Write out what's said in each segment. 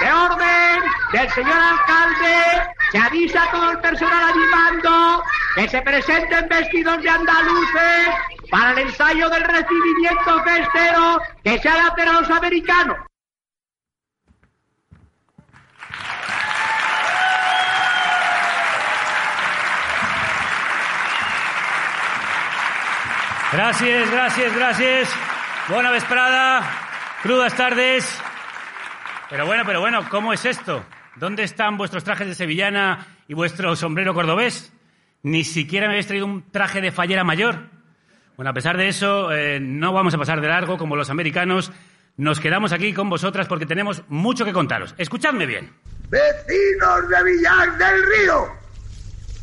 De orden del señor alcalde, se avisa a todo el personal animando que se presenten vestidos de andaluces para el ensayo del recibimiento festero que se hará hacer a los americanos. Gracias, gracias, gracias. Buena vesprada, crudas tardes. Pero bueno, pero bueno, ¿cómo es esto? ¿Dónde están vuestros trajes de sevillana y vuestro sombrero cordobés? Ni siquiera me habéis traído un traje de fallera mayor. Bueno, a pesar de eso, eh, no vamos a pasar de largo como los americanos. Nos quedamos aquí con vosotras porque tenemos mucho que contaros. Escuchadme bien. Vecinos de Villar del Río,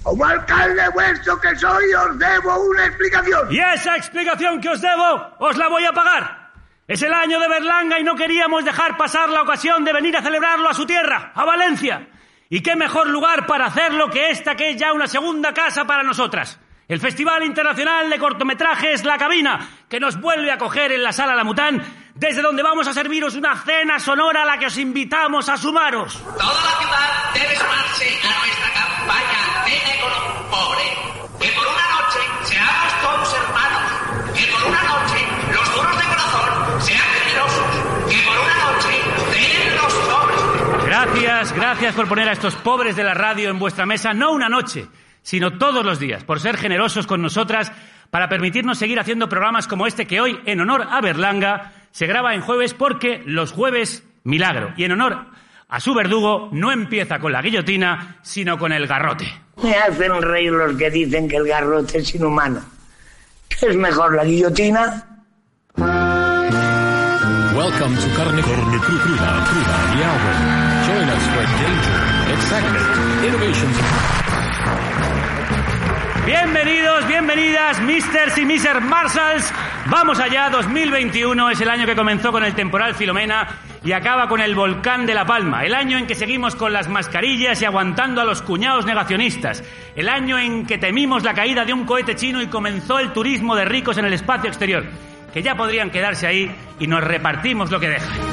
como alcalde vuestro que soy, os debo una explicación. Y esa explicación que os debo, os la voy a pagar. Es el año de Berlanga y no queríamos dejar pasar la ocasión de venir a celebrarlo a su tierra, a Valencia. Y qué mejor lugar para hacerlo que esta que es ya una segunda casa para nosotras. El Festival Internacional de Cortometrajes La Cabina, que nos vuelve a coger en la Sala La Mután, desde donde vamos a serviros una cena sonora a la que os invitamos a sumaros. Toda la ciudad debe sumarse a nuestra campaña Cene con. Que por una noche seamos todos hermanos. Gracias, gracias por poner a estos pobres de la radio en vuestra mesa, no una noche, sino todos los días, por ser generosos con nosotras, para permitirnos seguir haciendo programas como este que hoy, en honor a Berlanga, se graba en jueves porque los jueves, milagro. Y en honor a su verdugo, no empieza con la guillotina, sino con el garrote. Me hacen reír los que dicen que el garrote es inhumano. ¿Qué es mejor, la guillotina? Welcome to Carne, Carne Cru- Cruda, Cruda. Bienvenidos, bienvenidas, Misters y Mrs. Marshalls. Vamos allá, 2021 es el año que comenzó con el temporal Filomena y acaba con el volcán de La Palma. El año en que seguimos con las mascarillas y aguantando a los cuñados negacionistas. El año en que temimos la caída de un cohete chino y comenzó el turismo de ricos en el espacio exterior. Que ya podrían quedarse ahí y nos repartimos lo que dejan.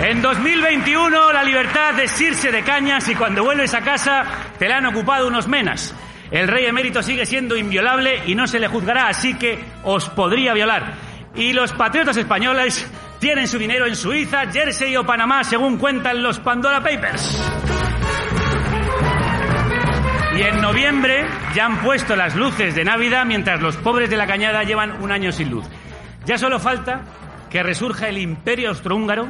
En 2021 la libertad es irse de cañas y cuando vuelves a casa te la han ocupado unos menas. El rey emérito sigue siendo inviolable y no se le juzgará, así que os podría violar. Y los patriotas españoles tienen su dinero en Suiza, Jersey o Panamá, según cuentan los Pandora Papers. Y en noviembre ya han puesto las luces de Navidad mientras los pobres de la cañada llevan un año sin luz. Ya solo falta que resurja el imperio austrohúngaro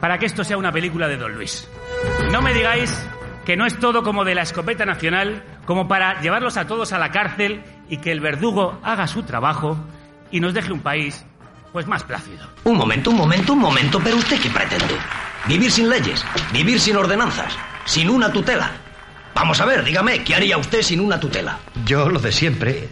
para que esto sea una película de Don Luis. No me digáis que no es todo como de la escopeta nacional, como para llevarlos a todos a la cárcel y que el verdugo haga su trabajo y nos deje un país pues más plácido. Un momento, un momento, un momento, pero usted qué pretende? ¿Vivir sin leyes? ¿Vivir sin ordenanzas? ¿Sin una tutela? Vamos a ver, dígame, ¿qué haría usted sin una tutela? Yo lo de siempre.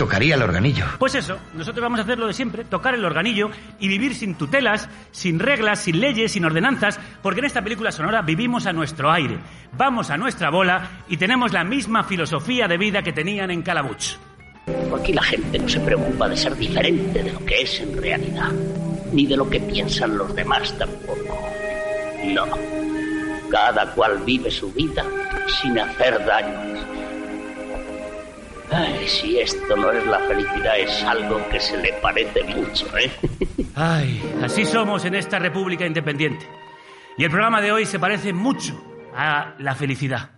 Tocaría el organillo. Pues eso, nosotros vamos a hacer lo de siempre, tocar el organillo y vivir sin tutelas, sin reglas, sin leyes, sin ordenanzas, porque en esta película sonora vivimos a nuestro aire, vamos a nuestra bola y tenemos la misma filosofía de vida que tenían en Calabuch. Aquí la gente no se preocupa de ser diferente de lo que es en realidad, ni de lo que piensan los demás tampoco. No. Cada cual vive su vida sin hacer daño. Ay, si esto no es la felicidad, es algo que se le parece mucho, ¿eh? Ay, así somos en esta República Independiente. Y el programa de hoy se parece mucho a la felicidad,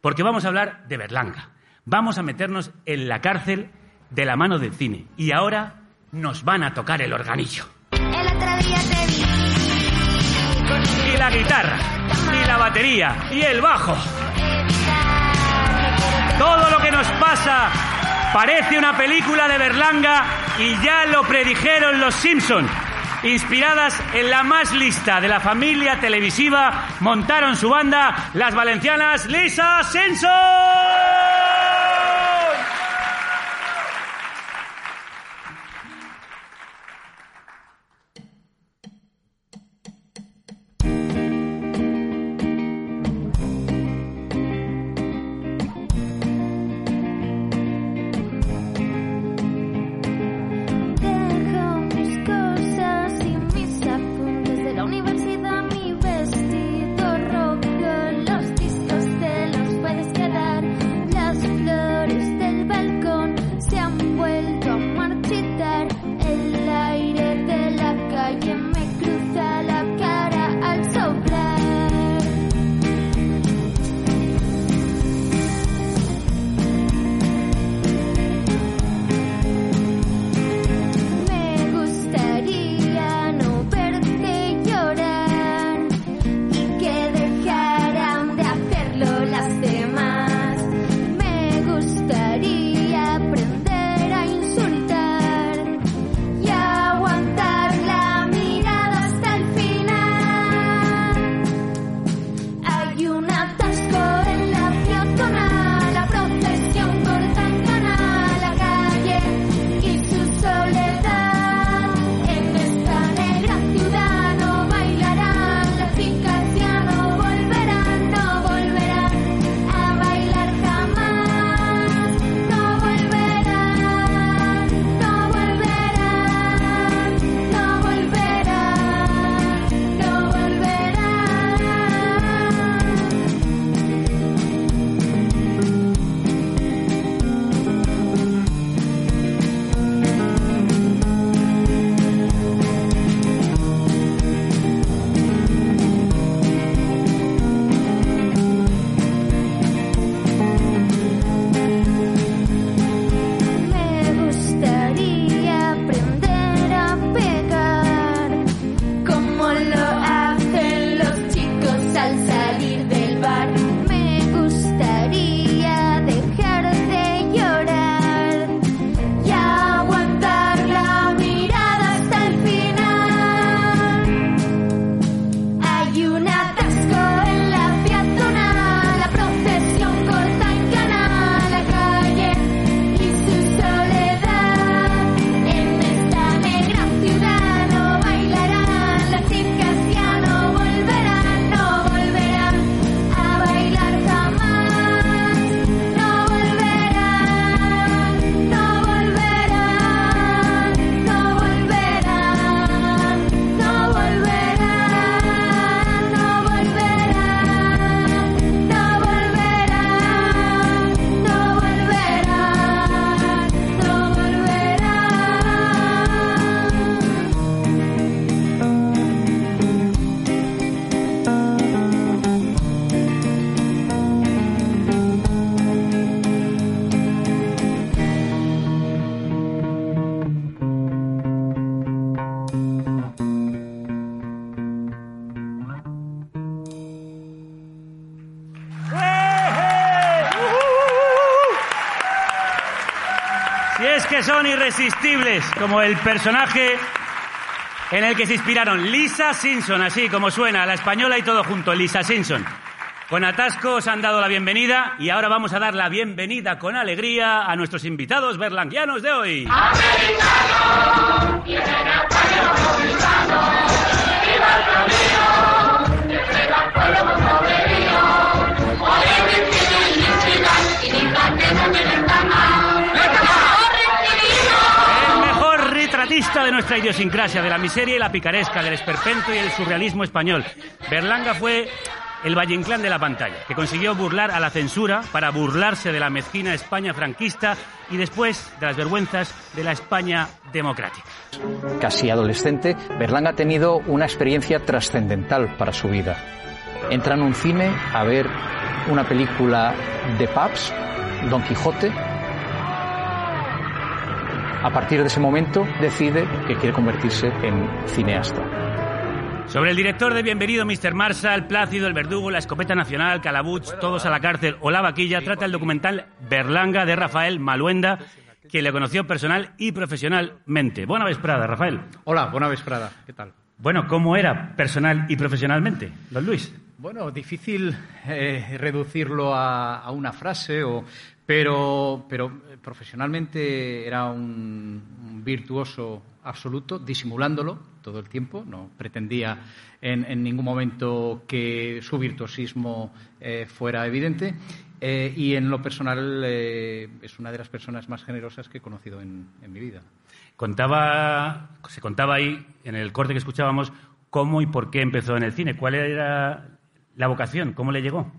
porque vamos a hablar de Berlanga. Vamos a meternos en la cárcel de la mano del cine. Y ahora nos van a tocar el organillo. El otro día te vi. Y la guitarra, y la batería, y el bajo. Todo lo que nos pasa Parece una película de Berlanga y ya lo predijeron los Simpson. Inspiradas en la más lista de la familia televisiva, montaron su banda las valencianas Lisa Simpson. Irresistibles, como el personaje en el que se inspiraron. Lisa Simpson, así como suena, la española y todo junto, Lisa Simpson. Con atasco os han dado la bienvenida y ahora vamos a dar la bienvenida con alegría a nuestros invitados berlanguianos de hoy. El retratista de nuestra idiosincrasia, de la miseria y la picaresca, del esperpento y el surrealismo español. Berlanga fue el Valle Inclán de la pantalla, que consiguió burlar a la censura para burlarse de la mezquina España franquista y después de las vergüenzas de la España democrática. casi adolescente, Berlanga ha tenido una experiencia trascendental para su vida. Entra en un cine a ver una película de Pabst, Don Quijote. A partir de ese momento decide que quiere convertirse en cineasta. Sobre el director de Bienvenido, Mr. Marshall, Plácido, El Verdugo, La Escopeta Nacional, Calabuch, Todos a la Cárcel o La Vaquilla, trata el documental Berlanga de Rafael Maluenda, quien le conoció personal y profesionalmente. Buena vesprada, Rafael. Hola, buena vesprada. ¿Qué tal? Bueno, ¿cómo era personal y profesionalmente, don Luis? Bueno, difícil eh, reducirlo a, a una frase, o, pero, pero eh, profesionalmente era un, un virtuoso absoluto, disimulándolo todo el tiempo. No pretendía en, en ningún momento que su virtuosismo eh, fuera evidente. Eh, y en lo personal eh, es una de las personas más generosas que he conocido en, en mi vida. Contaba, se contaba ahí, en el corte que escuchábamos, cómo y por qué empezó en el cine. ¿Cuál era la vocación? ¿Cómo le llegó?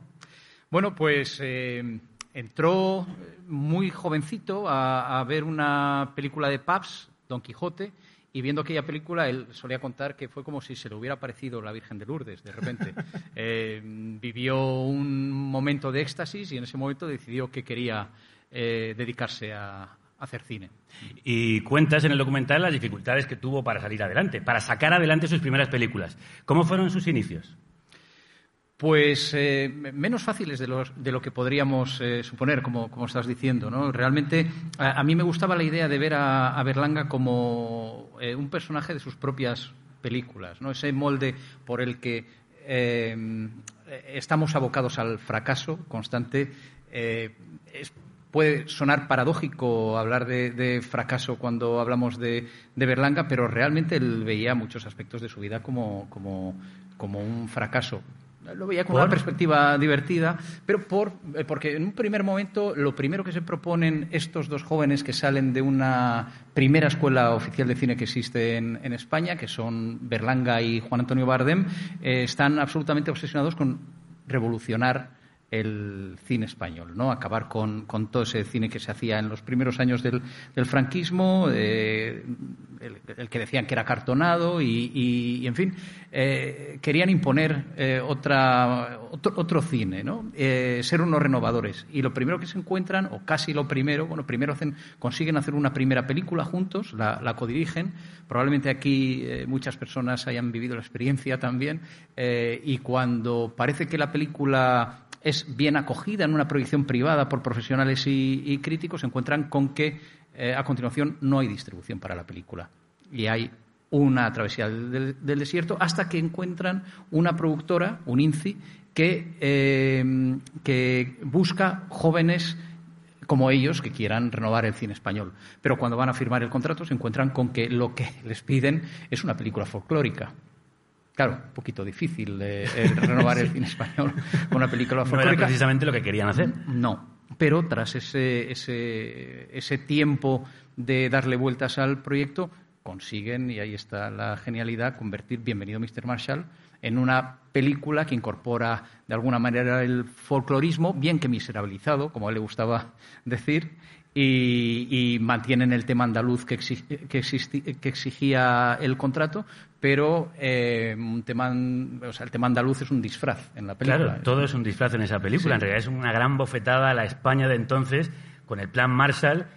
Bueno, pues eh, entró muy jovencito a, a ver una película de Pabst, Don Quijote, y viendo aquella película, él solía contar que fue como si se le hubiera parecido la Virgen de Lourdes, de repente. Eh, vivió un momento de éxtasis y en ese momento decidió que quería eh, dedicarse a hacer cine. Y cuentas en el documental las dificultades que tuvo para salir adelante, para sacar adelante sus primeras películas. ¿Cómo fueron sus inicios? Pues eh, menos fáciles de, los, de, lo que podríamos eh, suponer, como, como, estás diciendo. ¿no? Realmente a, mí me gustaba la idea de ver a, Berlanga como eh, un personaje de sus propias películas, ¿no? ese molde por el que estamos abocados al fracaso constante. Puede sonar paradójico hablar de, fracaso cuando hablamos de, Berlanga, pero realmente él veía muchos aspectos de su vida como un fracaso lo veía con una perspectiva divertida, pero por, eh, porque en un primer momento lo primero que se proponen estos dos jóvenes que salen de una primera escuela oficial de cine que existe en, en España, que son Berlanga y Juan Antonio Bardem, eh, están absolutamente obsesionados con revolucionar el cine español, ¿no? Acabar con, con, todo ese cine que se hacía en los primeros años del, del franquismo, eh, el, que decían que era cartonado y, y, en fin, eh, querían imponer eh, otra, otro, otro, cine, ¿no? Ser unos renovadores. Y lo primero que se encuentran, o casi lo primero, bueno, primero hacen, consiguen hacer una primera película juntos, la, codirigen. Probablemente aquí muchas personas hayan vivido la experiencia también. Y cuando parece que la película es bien acogida en una proyección privada por profesionales y, críticos, se encuentran con que eh, a continuación no hay distribución para la película. Y hay una travesía del, del, desierto hasta que encuentran una productora, un INCI, que, eh, que busca jóvenes como ellos que quieran renovar el cine español. Pero cuando van a firmar el contrato se encuentran con que lo que les piden es una película folclórica. Claro, un poquito difícil eh, el renovar el cine español con una película folclórica. No era precisamente lo que querían hacer. No, pero tras ese, ese, ese tiempo de darle vueltas al proyecto, consiguen, y ahí está la genialidad, convertir Bienvenido Mr. Marshall en una película que incorpora de alguna manera el folclorismo, bien que miserabilizado, como a él le gustaba decir, y, y mantienen el tema andaluz que, exig, que, existi, que exigía el contrato, pero eh, un tema, o sea, el tema andaluz es un disfraz en la película. Claro, todo es un disfraz en esa película. Sí. En realidad es una gran bofetada a la España de entonces con el plan Marshall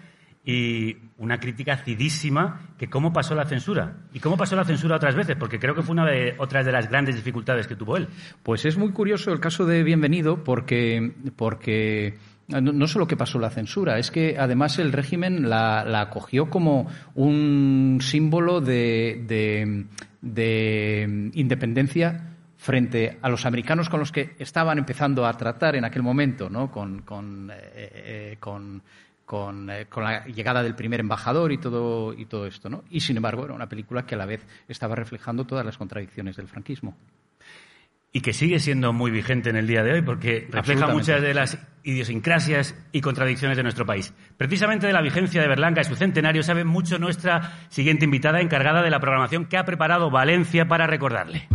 y una crítica acidísima que cómo pasó la censura y cómo pasó la censura otras veces, porque creo que fue una de otras de las grandes dificultades que tuvo él. Pues es muy curioso el caso de Bienvenido porque, porque no, no solo que pasó la censura, es que además el régimen la, acogió como un símbolo de, de, de independencia frente a los americanos con los que estaban empezando a tratar en aquel momento, eh, eh, eh, con, la llegada del primer embajador y todo, y todo esto. ¿no? Y sin embargo era una película que a la vez estaba reflejando todas las contradicciones del franquismo. Y que sigue siendo muy vigente en el día de hoy porque refleja muchas de las idiosincrasias y contradicciones de nuestro país. Precisamente de la vigencia de Berlanga y su centenario sabe mucho nuestra siguiente invitada encargada de la programación que ha preparado Valencia para recordarle.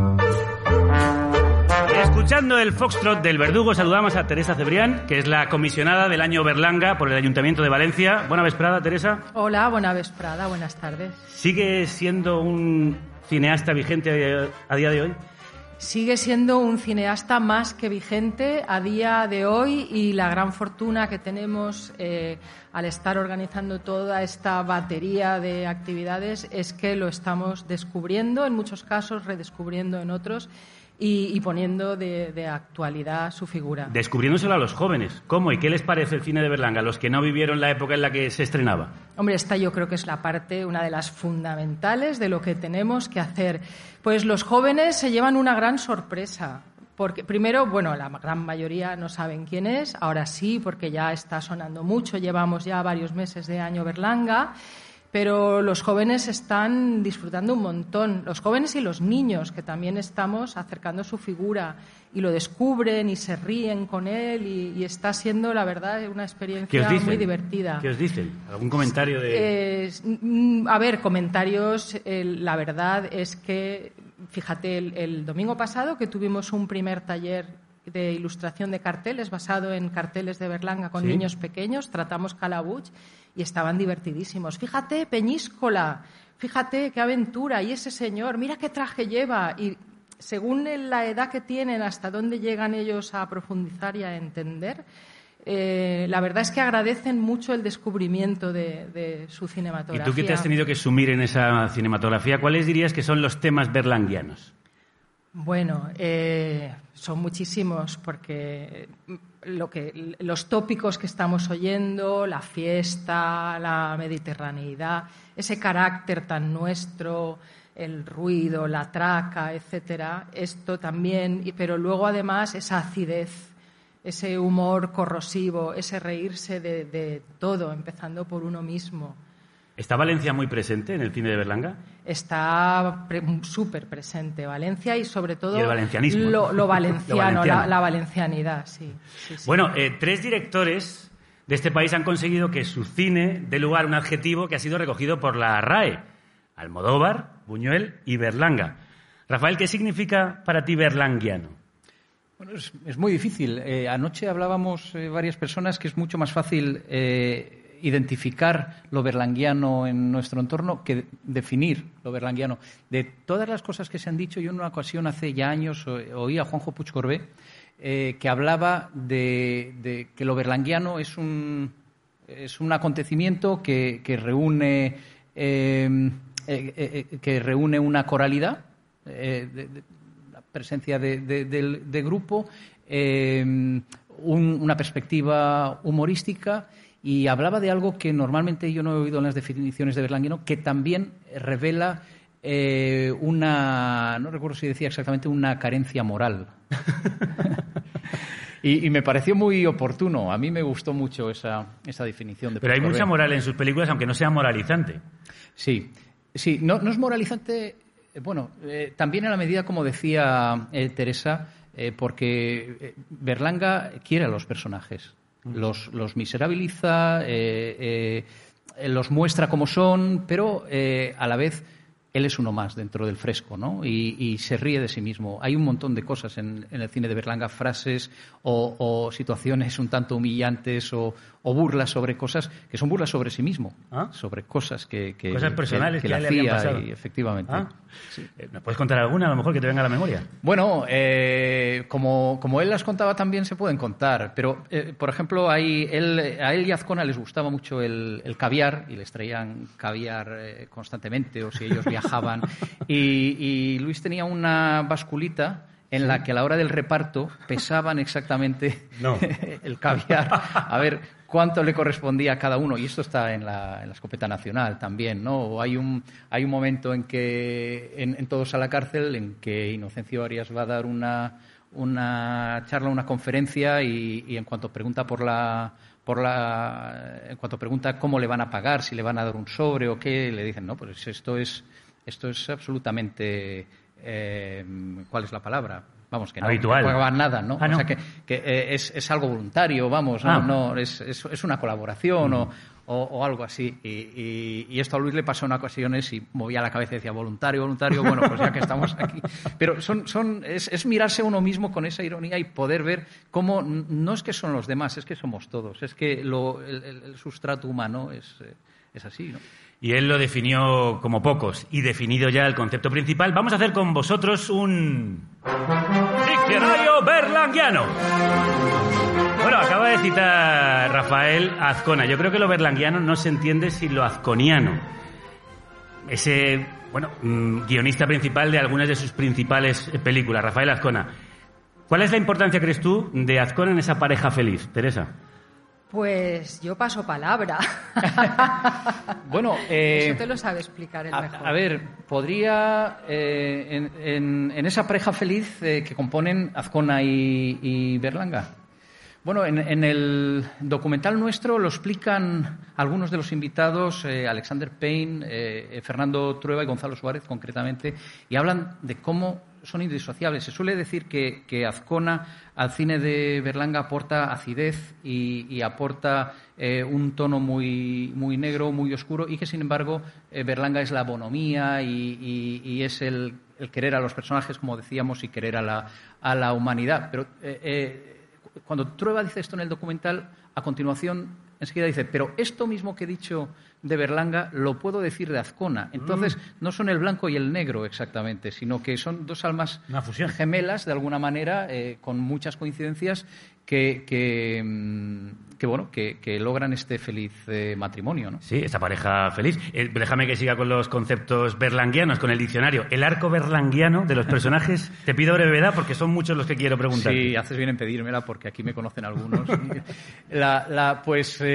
Escuchando el Foxtrot del Verdugo, saludamos a Teresa Cebrián, que es la comisionada del año Berlanga por el Ayuntamiento de Valencia. Buena vesprada, Teresa. Hola, buena vesprada, buenas tardes. ¿Sigue siendo un cineasta vigente a día de hoy? Sigue siendo un cineasta más que vigente a día de hoy y la gran fortuna que tenemos eh, al estar organizando toda esta batería de actividades es que lo estamos descubriendo, en muchos casos redescubriendo en otros y, y poniendo de, de actualidad su figura. Descubriéndoselo a los jóvenes. ¿Cómo y qué les parece el cine de Berlanga, los que no vivieron la época en la que se estrenaba? Hombre, esta yo creo que es la parte, una de las fundamentales de lo que tenemos que hacer. Pues los jóvenes se llevan una gran sorpresa. Porque primero, bueno, la gran mayoría no saben quién es, ahora sí, porque ya está sonando mucho, llevamos ya varios meses de año Berlanga, pero los jóvenes están disfrutando un montón, los jóvenes y los niños, que también estamos acercando su figura y lo descubren y se ríen con él y, y está siendo, la verdad, una ¿Qué os experiencia muy divertida. ¿Qué os dicen? ¿Algún comentario de...? Eh, mm, a ver, comentarios. la verdad es que, fíjate, el, el domingo pasado que tuvimos un primer taller de ilustración de carteles basado en carteles de Berlanga con Sí. niños pequeños, tratamos Calabuch y estaban divertidísimos. Fíjate, Peñíscola, fíjate qué aventura, y ese señor, mira qué traje lleva. Y según la edad que tienen, hasta dónde llegan ellos a profundizar y a entender, eh, la verdad es que agradecen mucho el descubrimiento de, de su Y cinematografía. tú que te has tenido que sumir en esa cinematografía, ¿cuáles dirías que son los temas berlanguianos? Bueno, eh, son muchísimos porque lo que, los tópicos que estamos oyendo, la fiesta, la mediterraneidad, ese carácter tan nuestro, el ruido, la traca, etcétera, esto también, pero luego además esa acidez, ese humor corrosivo, ese reírse de, de todo, empezando por uno mismo. ¿Está Valencia muy presente en el cine de Berlanga? está pre- súper presente Valencia y sobre todo Y el valencianismo. lo, lo valenciano, Lo valenciano. La, la valencianidad, sí. sí, sí. Bueno, eh, tres directores de este país han conseguido que su cine dé lugar a un adjetivo que ha sido recogido por la RAE. Almodóvar, Buñuel y Berlanga. Rafael, ¿qué significa para ti berlanguiano? Bueno, es, es muy difícil. Eh, anoche hablábamos eh, varias personas que es mucho más fácil eh, identificar lo berlanguiano en nuestro entorno que definir lo berlanguiano. De todas las cosas que se han dicho, yo en una ocasión hace ya años oí a Juanjo Puig Corbé eh, que hablaba de, que lo berlanguiano es un, es un acontecimiento que, que reúne eh, eh, eh, que reúne una coralidad la presencia de, grupo, eh, un- una perspectiva humorística y hablaba de algo que normalmente yo no he oído en las definiciones de Berlanguino, que también revela eh, una, no recuerdo si decía exactamente, una carencia moral. y, y me pareció muy oportuno. A mí me gustó mucho esa, esa definición. De Pero hay mucha Corbé. moral en sus películas, aunque no sea moralizante. Sí, sí, no, no es moralizante, eh, bueno, eh, también en la medida, como decía eh, Teresa, eh, porque eh, Berlanga quiere a los personajes, los, los miserabiliza, eh, eh, los muestra como son, pero eh, a la vez él es uno más dentro del fresco, ¿no? Y, y se ríe de sí mismo. Hay un montón de cosas en, en el cine de Berlanga, frases o, o situaciones un tanto humillantes o, o burlas sobre cosas que son burlas sobre sí mismo, sobre cosas que, que- Cosas personales que que, él le hacía pasado. y efectivamente. Ah. Eh, ¿Me puedes contar alguna, a lo mejor, que te venga a la memoria? Bueno, eh, como, como él las contaba también se pueden contar, pero eh, por ejemplo hay, él, a él y a Azcona les gustaba mucho el, el caviar y les traían caviar eh, constantemente o si ellos viajaban y, y Luis tenía una basculita en la que a la hora del reparto pesaban exactamente No. el caviar. A ver cuánto le correspondía a cada uno y esto está en la, en la escopeta nacional también no O hay un hay un momento en que en, en todos a la cárcel en que Inocencio Arias va a dar una una charla una conferencia y, y en cuanto pregunta por la por la en cuanto pregunta cómo le van a pagar si le van a dar un sobre o qué le dicen no pues esto es esto es absolutamente eh, ¿cuál es la palabra? Vamos, que no, Habitual. no pagan nada, ¿no? Ah, O no. sea, que, que, eh, es, es algo voluntario, vamos, no, Ah. no es, es, es una colaboración o, o, o algo así. Y, y- y esto a Luis le pasó en ocasiones y movía la cabeza y decía, voluntario, voluntario, bueno, pues ya que estamos aquí. Pero son, son, es, es mirarse uno mismo con esa ironía y poder ver cómo no es que son los demás, es que somos todos, es que lo, el, el- el sustrato humano es, eh, es así, ¿no? Y él lo definió como pocos. Y definido ya el concepto principal, vamos a hacer con vosotros un diccionario berlanguiano. Bueno, acaba de citar Rafael Azcona. Yo creo que lo berlanguiano no se entiende sin lo azconiano. ese, bueno, mm, guionista principal de algunas de sus principales eh, películas, Rafael Azcona. ¿Cuál es la importancia, crees tú, de Azcona en esa pareja feliz, Teresa? Pues yo paso palabra. Bueno, eh, Eso te lo sabe explicar el a, mejor. a ver, podría, eh, en, en- en esa pareja feliz eh, que componen Azcona y, y Berlanga. Bueno, en, en el documental nuestro lo explican algunos de los invitados, Alexander Payne, Fernando Trueba y Gonzalo Suárez concretamente, y hablan de cómo son indisociables. Se suele decir que, que Azcona al cine de Berlanga aporta acidez y, aporta eh, un tono muy, muy negro, muy oscuro, y que sin embargo eh, Berlanga es la bonomía y, es el, querer a los personajes, como decíamos, y querer a la, a la humanidad. Pero eh, cuando Trueba dice esto en el documental, a continuación enseguida dice, pero esto mismo que he dicho de Berlanga lo puedo decir de Azcona. Entonces, no son el blanco y el negro exactamente, sino que son dos almas gemelas, de alguna manera, eh, con muchas coincidencias, que, que, mm, que, bueno, que, que logran este feliz eh, matrimonio. ¿no? Sí, esta pareja feliz. Eh, déjame que siga con los conceptos berlanguianos, con el diccionario. El arco berlanguiano de los personajes, te pido brevedad porque son muchos los que quiero preguntar. Sí, haces bien en pedírmela porque aquí me conocen algunos. La- la- pues eh,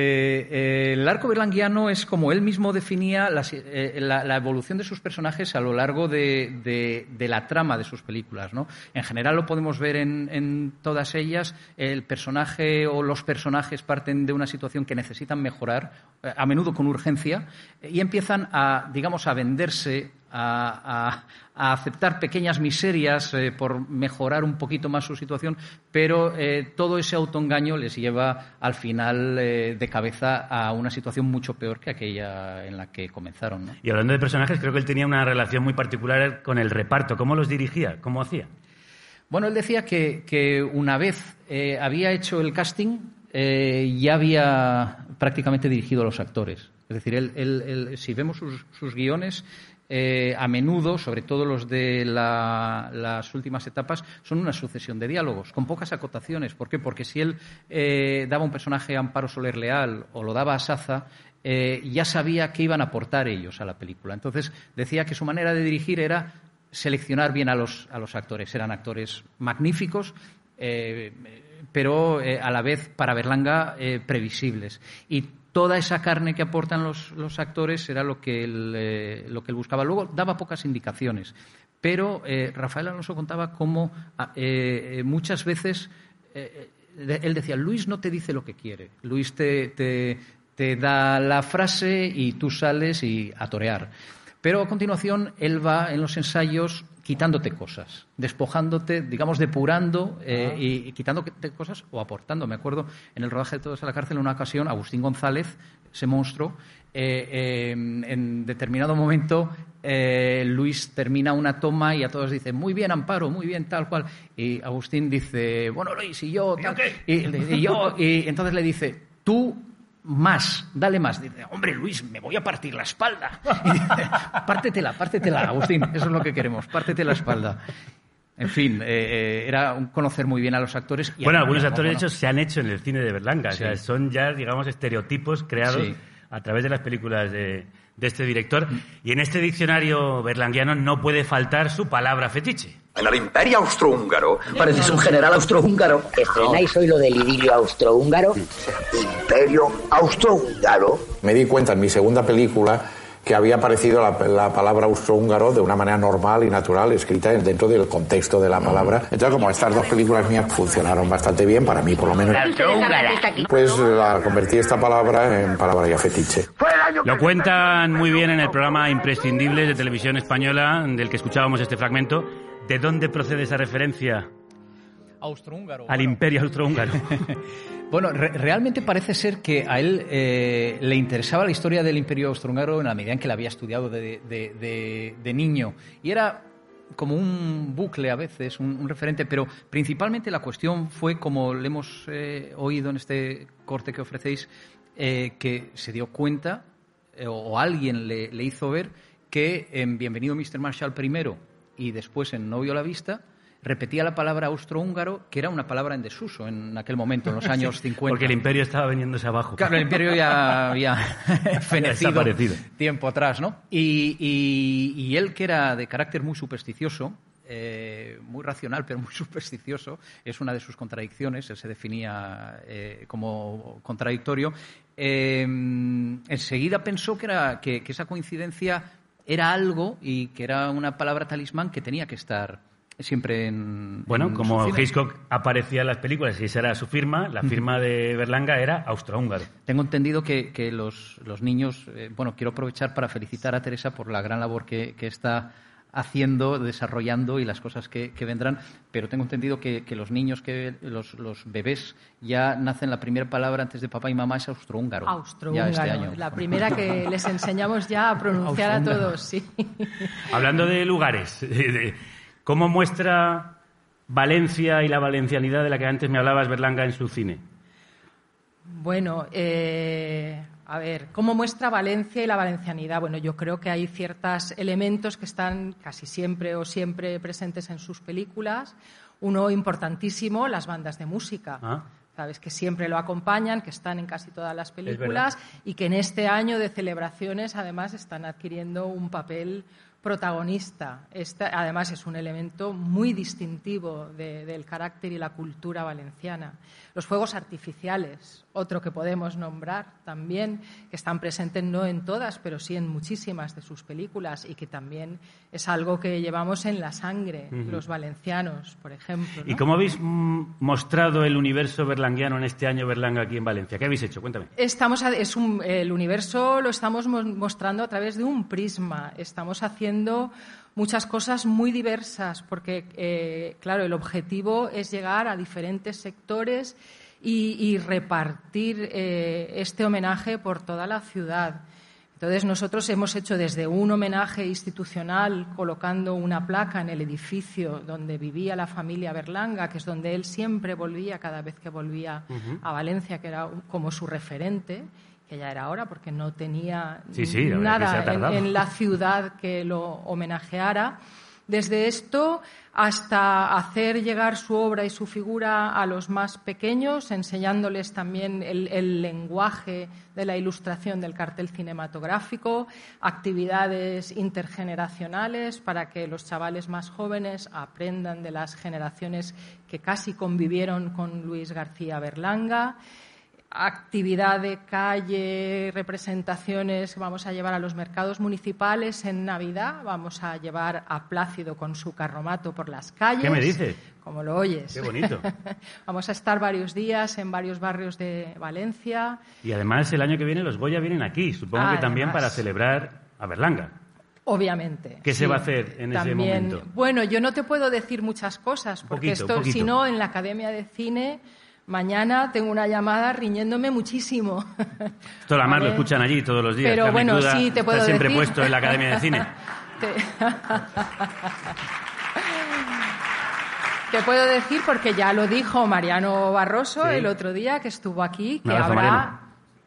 eh, el arco berlanguiano es como él mismo definía las- la, la evolución de sus personajes a lo largo de, de- de la trama de sus películas. ¿no? En general lo podemos ver en, en todas ellas. El personaje o los personajes parten de una situación que necesitan mejorar, eh, a menudo con urgencia, y empiezan a, digamos, a venderse a, a- a aceptar pequeñas miserias eh, por mejorar un poquito más su situación, pero eh, todo ese autoengaño les lleva al final eh, de cabeza a una situación mucho peor que aquella en la que comenzaron. ¿no? Y hablando de personajes, creo que él tenía una relación muy particular con el reparto. ¿Cómo los dirigía? ¿Cómo hacía? Bueno, él decía que, que una vez eh, había hecho el casting, eh, ya había prácticamente dirigido a los actores. Es decir, él, él- él- si vemos sus, sus guiones, eh, a menudo, sobre todo los de la- las últimas etapas, son una sucesión de diálogos, con pocas acotaciones. ¿Por qué? Porque si él eh, daba un personaje a Amparo Soler Leal o lo daba a Saza, eh, ya sabía qué iban a aportar ellos a la película. Entonces, decía que su manera de dirigir era seleccionar bien a los, a los actores. Eran actores magníficos, eh, pero eh, a la vez, para Berlanga, eh, previsibles. Y toda esa carne que aportan los, actores era lo que, él, eh, lo que él buscaba. Luego daba pocas indicaciones, pero Rafael Alonso contaba cómo ah, muchas veces él decía, Luis no te dice lo que quiere, Luis te, te- te da la frase y tú sales y a torear. Pero a continuación él va en los ensayos quitándote cosas, despojándote, digamos, depurando eh, y, y quitándote cosas o aportando. Me acuerdo en el rodaje de Todos a la cárcel, en una ocasión, Agustín González, ese monstruo, eh, eh, en determinado momento Luis termina una toma y a todos dice, muy bien, Amparo, muy bien, tal cual. Y Agustín dice, bueno, Luis, y yo, tal. Y, y yo, y entonces le dice, tú más, dale más. Dice, hombre, Luis, me voy a partir la espalda. Y dice, pártetela, pártetela, Agustín, eso es lo que queremos, pártete la espalda. En fin, eh, eh, era un conocer muy bien a los actores. y bueno, algunos actores, de hecho, se han hecho en el cine de Berlanga. O sea, son ya, digamos, estereotipos creados Sí. a través de las películas de, de este director. Y en este diccionario berlanguiano no puede faltar su palabra fetiche. En el Imperio Austrohúngaro. Pareces un general austrohúngaro. ¿Estrenáis hoy lo del idilio austrohúngaro? Imperio Austrohúngaro. Me di cuenta en mi segunda película que había aparecido la, la palabra austrohúngaro de una manera normal y natural, escrita dentro del contexto de la palabra. Entonces, como estas dos películas mías funcionaron bastante bien, para mí por lo menos, pues la convertí esta palabra en palabra ya fetiche. Lo cuentan muy bien en el programa Imprescindibles de Televisión Española, del que escuchábamos este fragmento. ¿De dónde procede esa referencia Austrohúngaro. al imperio austrohúngaro? Bueno, re- realmente parece ser que a él eh, le interesaba la historia del Imperio Austrohúngaro en la medida en que la había estudiado de, de- de- de niño. Y era como un bucle a veces, un, un referente, pero principalmente la cuestión fue, como le hemos eh, oído en este corte que ofrecéis, eh, que se dio cuenta, o, o alguien le, le hizo ver, que en Bienvenido Mr. Marshall primero y después en Novio a la Vista, repetía la palabra austrohúngaro, que era una palabra en desuso en aquel momento, en los años 50. Porque el imperio estaba veniéndose abajo. Claro, el imperio ya había fenecido tiempo atrás, ¿no? Y, y- y él, que era de carácter muy supersticioso, eh, muy racional, pero muy supersticioso, es una de sus contradicciones, él se definía eh, como contradictorio, eh, enseguida pensó que, era, que, que esa coincidencia era algo y que era una palabra talismán que tenía que estar siempre en... Bueno, en como. Hitchcock aparecía en las películas y esa era su firma, la firma de Berlanga era austrohúngaro. Tengo entendido que, que los, los niños, eh, bueno, quiero aprovechar para felicitar a Teresa por la gran labor que, que está haciendo, desarrollando y las cosas que, que vendrán, pero tengo entendido que, que los niños, que los, los bebés ya nacen la primera palabra antes de papá y mamá es austrohúngaro. Austrohúngaro, este año. la primera que les enseñamos ya a pronunciar a todos, sí. Hablando de lugares, ¿cómo muestra Valencia y la valencianidad de la que antes me hablabas Berlanga en su cine? Bueno, eh, a ver, ¿cómo muestra Valencia y la valencianidad? Bueno, yo creo que hay ciertos elementos que están casi siempre o siempre presentes en sus películas. Uno importantísimo, las bandas de música. Ah. Sabes que siempre lo acompañan, que están en casi todas las películas y que en este año de celebraciones además están adquiriendo un papel protagonista. Esta, además es un elemento muy distintivo de- del carácter y la cultura valenciana. Los fuegos artificiales, otro que podemos nombrar también, que están presentes no en todas, pero sí en muchísimas de sus películas y que también es algo que llevamos en la sangre, Ujú. los valencianos, por ejemplo. ¿Y ¿no? cómo habéis mm, mostrado el universo berlanguiano en este año Berlanga aquí en Valencia? ¿Qué habéis hecho? Cuéntame. Estamos es un- el universo lo estamos mo- mostrando a través de un prisma. Estamos haciendo muchas cosas muy diversas porque, eh, claro, el objetivo es llegar a diferentes sectores y, y repartir eh, este homenaje por toda la ciudad. Entonces, nosotros hemos hecho desde un homenaje institucional colocando una placa en el edificio donde vivía la familia Berlanga, que es donde él siempre volvía cada vez que volvía a Valencia, que era como su referente, que ya era ahora porque no tenía Sí, sí, nada en, la ciudad que lo homenajeara. Desde esto hasta hacer llegar su obra y su figura a los más pequeños, enseñándoles también el, el lenguaje de la ilustración del cartel cinematográfico, actividades intergeneracionales para que los chavales más jóvenes aprendan de las generaciones que casi convivieron con Luis García Berlanga actividad de calle, representaciones que vamos a llevar a los mercados municipales en Navidad. Vamos a llevar a Plácido con su carromato por las calles. ¿Qué me dices? Como lo oyes. Qué bonito. vamos a estar varios días en varios barrios de Valencia. Y además el año que viene los Goya vienen aquí, supongo que también Además. para celebrar a Berlanga. Obviamente. ¿Qué se sí. va a hacer en ese También- momento? Bueno, yo no te puedo decir muchas cosas, porque poquito, esto, si no, en la Academia de Cine, mañana tengo una llamada riñéndome muchísimo. Esto además lo Vale. escuchan allí todos los días. Pero Carmen bueno, sí, te puedo está siempre decir. puesto en la Academia de Cine. Te... Te puedo decir porque ya lo dijo Mariano Barroso Sí. el otro día que estuvo aquí, que habrá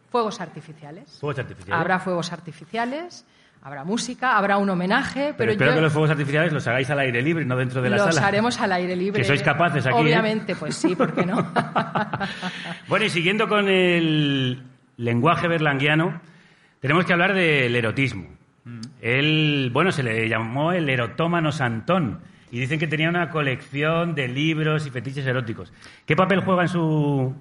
fuegos artificiales. Fuegos artificiales. Habrá fuegos artificiales, habrá música, habrá un homenaje, Pero pero, espero yo que los fuegos artificiales los hagáis al aire libre, no dentro de la los sala. haremos al aire libre. Que sois capaces aquí, ¿eh? Obviamente, pues sí, ¿por qué no? Bueno, y siguiendo con el lenguaje berlanguiano, tenemos que hablar del erotismo. Mm. Él, bueno, se le llamó el erotómano Santón y dicen que tenía una colección de libros y fetiches eróticos. ¿Qué papel juega en su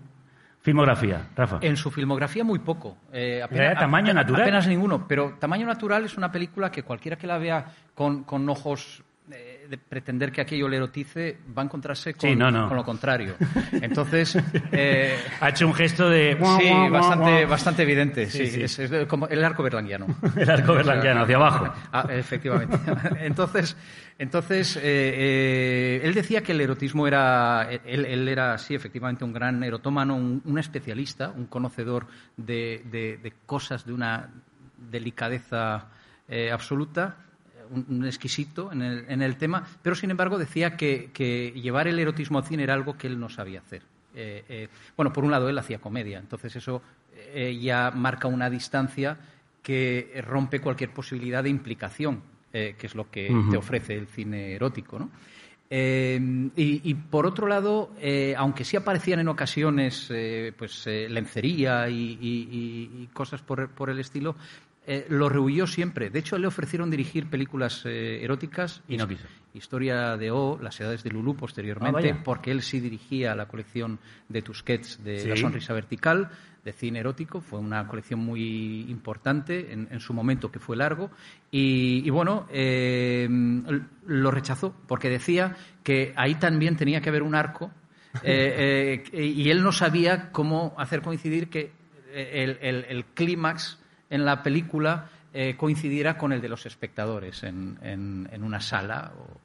filmografía, Rafa? En su filmografía muy poco. Eh, Era tamaño a- natural. Apenas ninguno. Pero Tamaño Natural es una película que cualquiera que la vea con, con ojos de pretender que aquello le erotice va a encontrarse con, Sí, no, no. con lo contrario. Entonces... eh, Ha hecho un gesto de... Sí, bastante, bastante evidente. Sí. Es, es como el arco berlanguiano. El arco berlanguiano, hacia abajo. Ah, efectivamente. Entonces, entonces eh, eh, él decía que el erotismo era. Él, él era, sí, efectivamente, un gran erotómano, un, un especialista, un conocedor de, de- de cosas de una delicadeza eh, absoluta. Un, exquisito en el, en el tema, pero sin embargo decía que, que llevar el erotismo al cine era algo que él no sabía hacer. Eh, eh, bueno, por un lado él hacía comedia, entonces eso eh, ya marca una distancia que rompe cualquier posibilidad de implicación, que es lo que te ofrece el cine erótico. ¿no? Eh, y, y, por otro lado, eh, aunque sí aparecían en ocasiones eh, pues lencería y, y- y cosas por, por el estilo, eh, lo rehuyó siempre. De hecho, le ofrecieron dirigir películas eh, eróticas. Y no quiso. Historia de O, Las edades de Lulú posteriormente, Ah, porque él sí dirigía la colección de Tusquets de Sí. La Sonrisa Vertical, de cine erótico. Fue una colección muy importante en, en su momento, que fue largo. Y, y bueno, eh, lo rechazó, porque decía que ahí también tenía que haber un arco. eh, eh, y él no sabía cómo hacer coincidir que el, el- el clímax en la película eh, coincidiera con el de los espectadores en, en- una sala o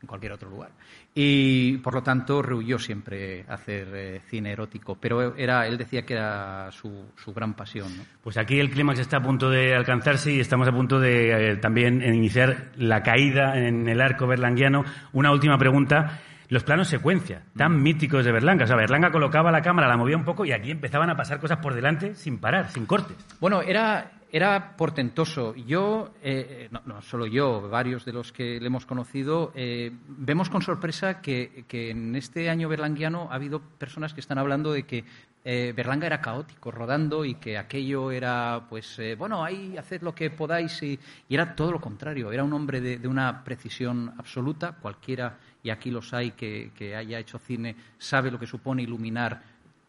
en cualquier otro lugar. Y por lo tanto rehuyó siempre hacer eh, cine erótico, pero era, él decía que era su, su gran pasión. Pues aquí el clímax está a punto de alcanzarse y estamos a punto de eh, también iniciar la caída en el arco berlanguiano. Una última pregunta. Los planos secuencia, tan míticos de Berlanga. O sea, Berlanga colocaba la cámara, la movía un poco y aquí empezaban a pasar cosas por delante sin parar, sin cortes. Bueno, era, era portentoso. Yo, eh, no, no solo yo, varios de los que le hemos conocido, eh, vemos con sorpresa que, que en este año berlanguiano ha habido personas que están hablando de que eh, Berlanga era caótico, rodando, y que aquello era, pues, eh, bueno, ahí haced lo que podáis, y, y era todo lo contrario. Era un hombre de, de una precisión absoluta. Cualquiera, y aquí los hay, que, que haya hecho cine, sabe lo que supone iluminar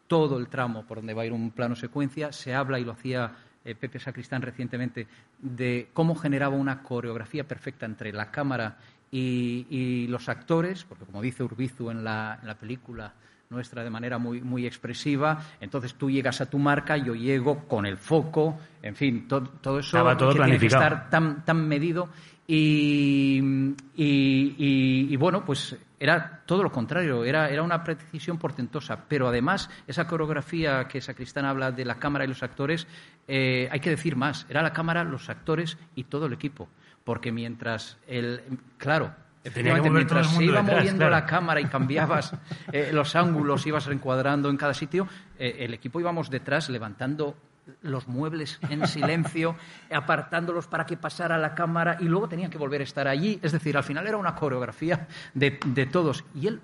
todo el tramo por donde va a ir un plano secuencia. Se habla, y lo hacía eh, Pepe Sacristán recientemente, de cómo generaba una coreografía perfecta entre la cámara y, y los actores, porque como dice Urbizu en la, en la película nuestra de manera muy, muy expresiva, entonces tú llegas a tu marca, yo llego con el foco, en fin, to- todo eso todo que tiene que estar tan, tan medido y, y- y- y, bueno, pues era todo lo contrario, era, era una precisión portentosa, pero además esa coreografía que Sacristán habla de la cámara y los actores, eh, hay que decir más, era la cámara, los actores y todo el equipo, porque mientras el, claro, mientras se iba detrás, moviendo claro. la cámara y cambiabas eh, los ángulos, ibas reencuadrando en cada sitio, eh, el equipo íbamos detrás levantando los muebles en silencio, apartándolos para que pasara la cámara y luego tenían que volver a estar allí. Es decir, al final era una coreografía de, de todos. Y él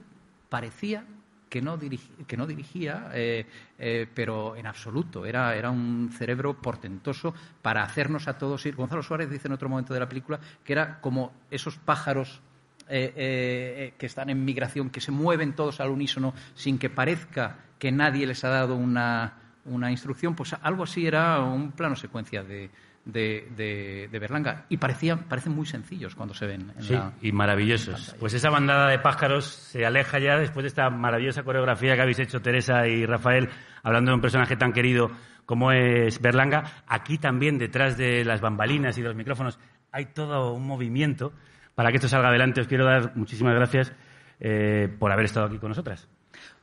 parecía que no, dirigi- que no dirigía, eh, eh, pero en absoluto. Era, era un cerebro portentoso para hacernos a todos ir. Gonzalo Suárez dice en otro momento de la película que era como esos pájaros eh, que están en migración, que se mueven todos al unísono sin que parezca que nadie les ha dado una, una instrucción, pues algo así era un plano secuencia de, de, de- de Berlanga. Y parecían, parecen muy sencillos cuando se ven en Sí, la... y maravillosos. Pues esa bandada de pájaros se aleja ya después de esta maravillosa coreografía que habéis hecho Teresa y Rafael, hablando de un personaje tan querido como es Berlanga. Aquí también, detrás de las bambalinas y de los micrófonos, hay todo un movimiento para que esto salga adelante. Os quiero dar muchísimas gracias eh, por haber estado aquí con nosotras.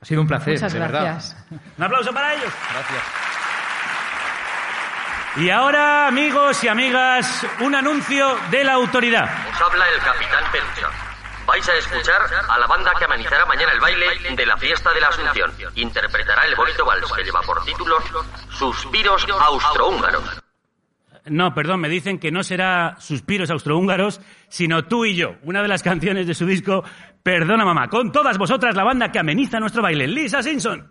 Ha sido un placer, Muchas de verdad. gracias. Un aplauso para ellos. Gracias. Y ahora, amigos y amigas, un anuncio de la autoridad. Os habla el capitán Pelusa. Vais a escuchar a la banda que amenizará mañana el baile de la fiesta de la Asunción. Interpretará el bonito vals que lleva por títulos Suspiros Austrohúngaros. No, perdón, me dicen que no será Suspiros Austrohúngaros, sino tú y yo, una de las canciones de su disco Perdona Mamá. Con todas vosotras, la banda que ameniza nuestro baile, Lisa Simpson.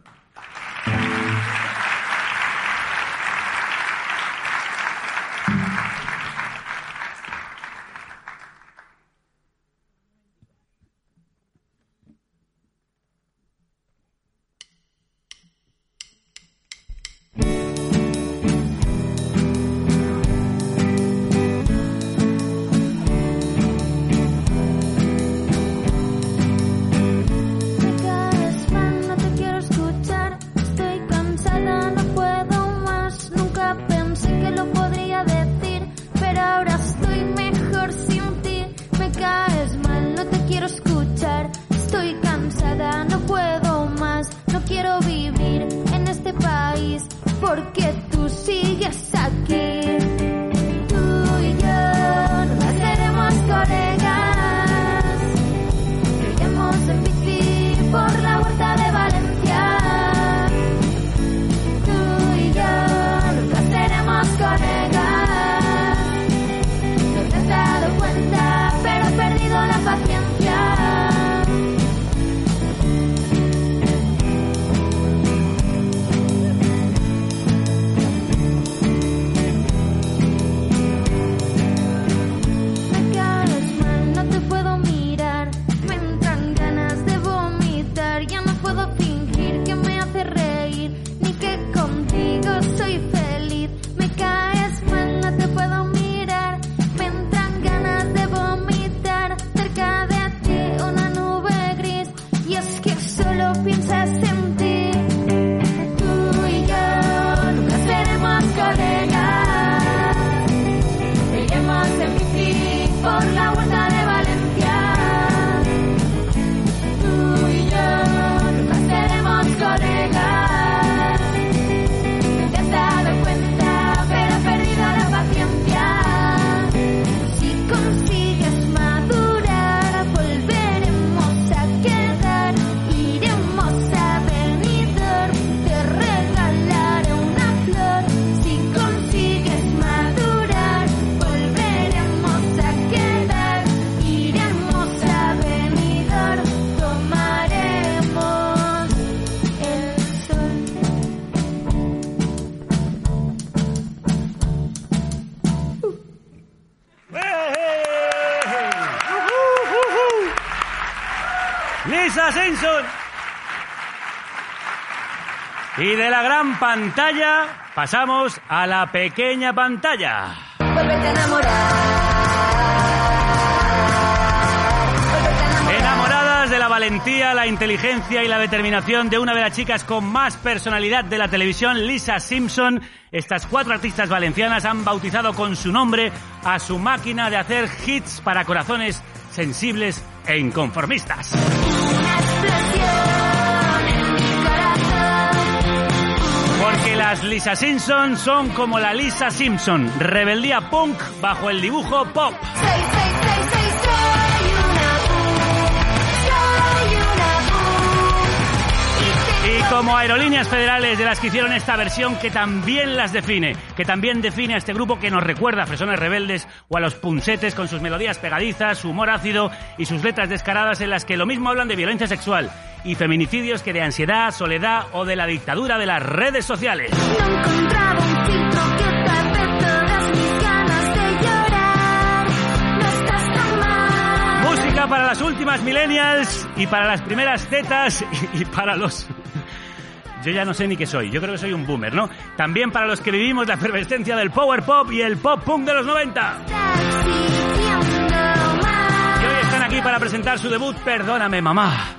Pantalla pasamos a la pequeña pantalla. A enamorar. Enamoradas de la valentía, la inteligencia y la determinación de una de las chicas con más personalidad de la televisión, Lisa Simpson, estas cuatro artistas valencianas han bautizado con su nombre a su máquina de hacer hits para corazones sensibles e inconformistas. Las Lisa Simpson son como la Lisa Simpson, rebeldía punk bajo el dibujo pop. Como aerolíneas federales de las que hicieron esta versión que también las define, que también define a este grupo que nos recuerda a Fresones Rebeldes o a los punsetes con sus melodías pegadizas, su humor ácido y sus letras descaradas en las que lo mismo hablan de violencia sexual y feminicidios que de ansiedad, soledad o de la dictadura de las redes sociales. Música para las últimas millennials y para las primeras tetas y para los... Yo ya no sé ni qué soy, yo creo que soy un boomer, ¿no? También para los que vivimos la efervescencia del power pop y el pop punk de los 90. Y hoy están aquí para presentar su debut Perdóname, mamá.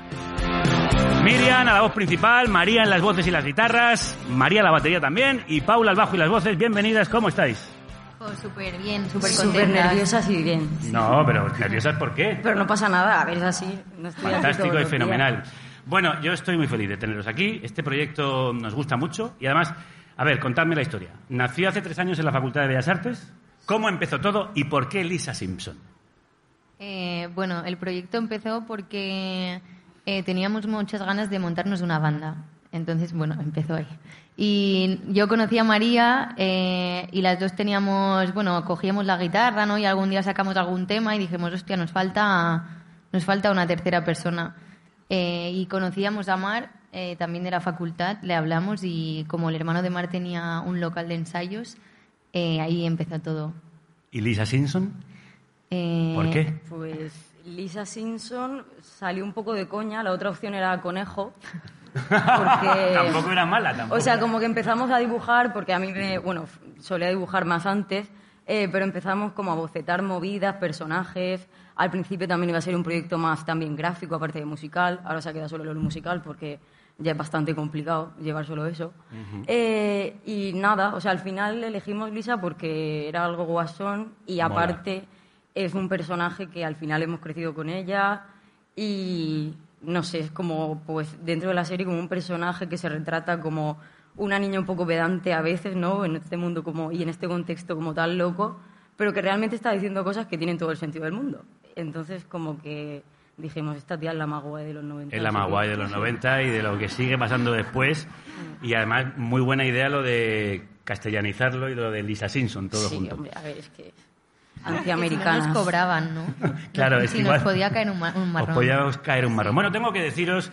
Miriam a la voz principal, María en las voces y las guitarras, María a la batería también y Paula al bajo y las voces. Bienvenidas, ¿cómo estáis? Pues súper bien, súper nerviosas y bien. No, pero nerviosas ¿por qué? Pero no pasa nada, a ver, es así. No estoy Fantástico y fenomenal. días. Bueno, yo estoy muy feliz de teneros aquí. Este proyecto nos gusta mucho y además, a ver, contadme la historia. Nació hace tres años en la Facultad de Bellas Artes. ¿Cómo empezó todo y por qué Lisa Simpson? Eh, bueno, el proyecto empezó porque eh, teníamos muchas ganas de montarnos una banda. Entonces, bueno, empezó ahí. Y yo conocí a María eh, y las dos teníamos, bueno, cogíamos la guitarra, ¿no? Y algún día sacamos algún tema y dijimos, hostia, nos falta, nos falta una tercera persona. Eh, y conocíamos a Mar, eh, también de la facultad, le hablamos y como el hermano de Mar tenía un local de ensayos, eh, ahí empezó todo. ¿Y Lisa Simpson? Eh, ¿Por qué? Pues Lisa Simpson salió un poco de coña, la otra opción era conejo. Porque... Tampoco era mala, tampoco. O sea, como que empezamos a dibujar, porque a mí me, bueno, solía dibujar más antes, eh, pero empezamos como a bocetar movidas, personajes. Al principio también iba a ser un proyecto más también gráfico, aparte de musical. Ahora se ha quedado solo lo musical porque ya es bastante complicado llevar solo eso. Eh, y nada, o sea, al final elegimos Lisa porque era algo guasón y Mola. aparte es un personaje que al final hemos crecido con ella y no sé, es como pues dentro de la serie como un personaje que se retrata como una niña un poco pedante a veces, ¿no? En este mundo como y en este contexto como tan loco, pero que realmente está diciendo cosas que tienen todo el sentido del mundo. Entonces como que dijimos, esta tía es la más guay de los 90. Es la así más que- guay de los 90 y de lo que sigue pasando después. Y además, muy buena idea lo de castellanizarlo y lo de Lisa Simpson, todo Sí, junto. hombre, a ver, es que no antiamericanas. nos cobraban, ¿no? Claro, es si nos podía caer un, ma- un os marrón. podía caer un marrón. Bueno, tengo que deciros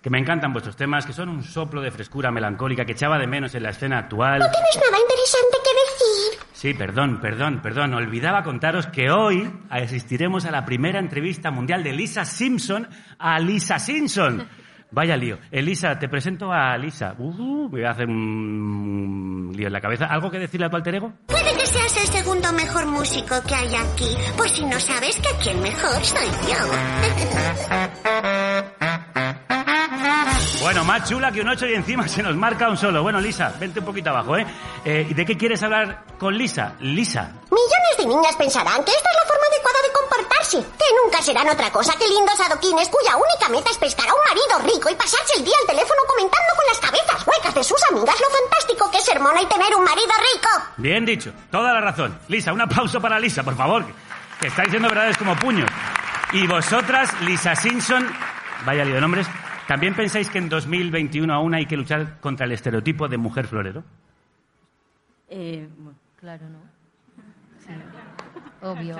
que me encantan vuestros temas, que son un soplo de frescura melancólica que echaba de menos en la escena actual. ¿Tienes nada interesante que decir? Sí, perdón, perdón, perdón. Olvidaba contaros que hoy asistiremos a la primera entrevista mundial de Lisa Simpson a Lisa Simpson. Vaya lío. Elisa, te presento a Lisa. Uh, me voy a hacer un lío en la cabeza. ¿Algo que decirle a tu alter ego? Puede que seas el segundo mejor músico que hay aquí. Pues si no sabes que aquí el mejor soy yo. Bueno, más chula que un 8 y encima se nos marca un solo. Bueno, Lisa, vente un poquito abajo, ¿eh? eh ¿y ¿De qué quieres hablar con Lisa? Lisa. Millones de niñas pensarán que esta es la forma adecuada de comportarse que nunca serán otra cosa que lindos adoquines cuya única meta es pescar a un marido rico y pasarse el día al teléfono comentando con las cabezas huecas de sus amigas lo fantástico que es ser mona y tener un marido rico. Bien dicho, toda la razón. Lisa, un aplauso para Lisa, por favor, que- que está diciendo verdades como puños. Y vosotras, Lisa Simpson, vaya lío de nombres, ¿también pensáis que en 2021 aún hay que luchar contra el estereotipo de mujer florero? Eh, bueno. Claro, ¿no? Sí. Obvio.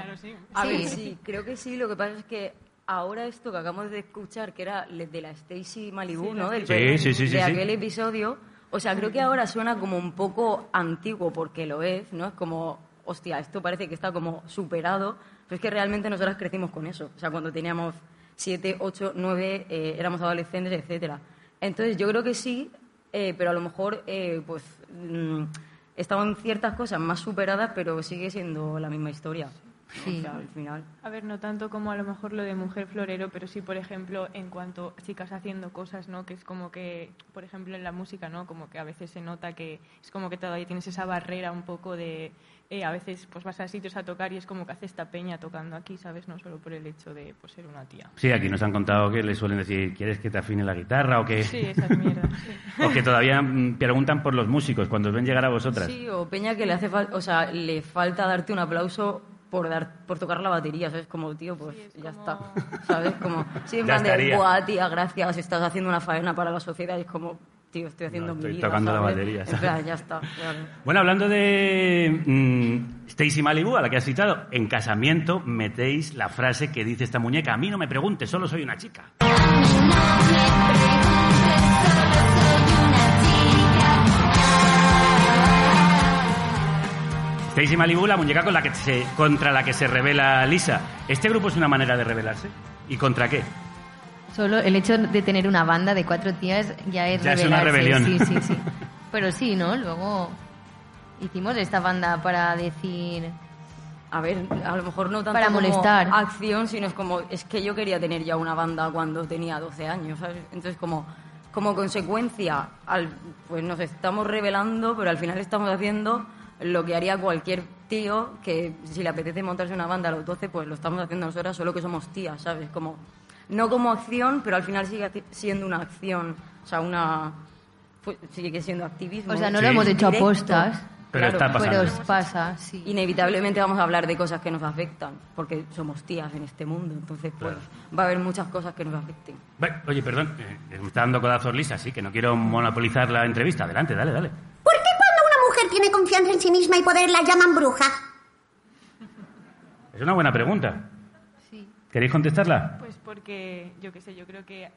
A ver, sí, creo que sí. Lo que pasa es que ahora esto que acabamos de escuchar, que era de la Stacy Malibu, Sí, ¿no? Del. Sí, sí, sí, de sí, sí. aquel episodio. O sea, creo que ahora suena como un poco antiguo, porque lo es, ¿no? Es como, hostia, esto parece que está como superado. Pero es que realmente nosotras crecimos con eso. O sea, cuando teníamos siete, ocho, nueve, eh, éramos adolescentes, etcétera. Entonces, yo creo que sí, eh, pero a lo mejor, eh, pues, mm, estaban ciertas cosas más superadas, pero sigue siendo la misma historia. Sí. O sea, al final. A ver, no tanto como a lo mejor lo de mujer florero, pero sí, por ejemplo, en cuanto a chicas haciendo cosas, ¿no? Que es como que, por ejemplo, en la música, ¿no? Como que a veces se nota que es como que todavía tienes esa barrera un poco de... eh, a veces pues vas a sitios a tocar y es como que hace esta peña tocando aquí, ¿sabes? No solo por el hecho de pues, ser una tía. Sí, aquí nos han contado que le suelen decir, ¿quieres que te afine la guitarra? O que, Sí, esas mierdas. sí. o que todavía mm, preguntan por los músicos cuando os ven llegar a vosotras. Sí, o Peña que le hace falta, o sea, le falta darte un aplauso por dar por tocar la batería, ¿sabes? Como, tío, pues ya está, ¿sabes? Como, sí, en plan de, tía, gracias, estás haciendo una faena para la sociedad, y es como, tío, estoy haciendo mi estoy vida, tocando la batería, ¿sabes? plan, ya está, claro. Bueno, hablando de mm, Stacy Malibu, a la que has citado, en casamiento metéis la frase que dice esta muñeca, a mí no me preguntes, solo soy una chica. Stacy Malibu, la muñeca con la que se, contra la que se revela Lisa. ¿Este grupo es una manera de rebelarse? ¿Y contra qué? Solo el hecho de tener una banda de cuatro tías ya es Ya es una rebelarse. rebelión. Sí, sí, sí. Pero sí, ¿no? Luego hicimos esta banda para decir... A ver, a lo mejor no tanto Para como molestar. acción, sino es como, es que yo quería tener ya una banda cuando tenía 12 años, ¿sabes? Entonces, como, como consecuencia, al, pues nos estamos revelando, pero al final estamos haciendo lo que haría cualquier tío que si le apetece montarse una banda a los 12, pues lo estamos haciendo nosotras, solo que somos tías, ¿sabes? Como, no como acción, pero al final sigue siendo una acción, o sea, una... pues, sigue siendo activismo. O sea, no lo hemos hecho a Directo. postas. Pero está pasando. Pero os pasa, sí. Inevitablemente vamos a hablar de cosas que nos afectan, porque somos tías en este mundo, entonces pues va a haber muchas cosas que nos afecten. Bueno, oye, perdón, eh, me está dando codazos Lisa, sí, que no quiero monopolizar la entrevista. Adelante, dale, dale. ¿Por qué cuando una mujer tiene confianza en sí misma y poder la llaman bruja? Es una buena pregunta. ¿Queréis contestarla? Pues porque, yo qué sé, yo creo que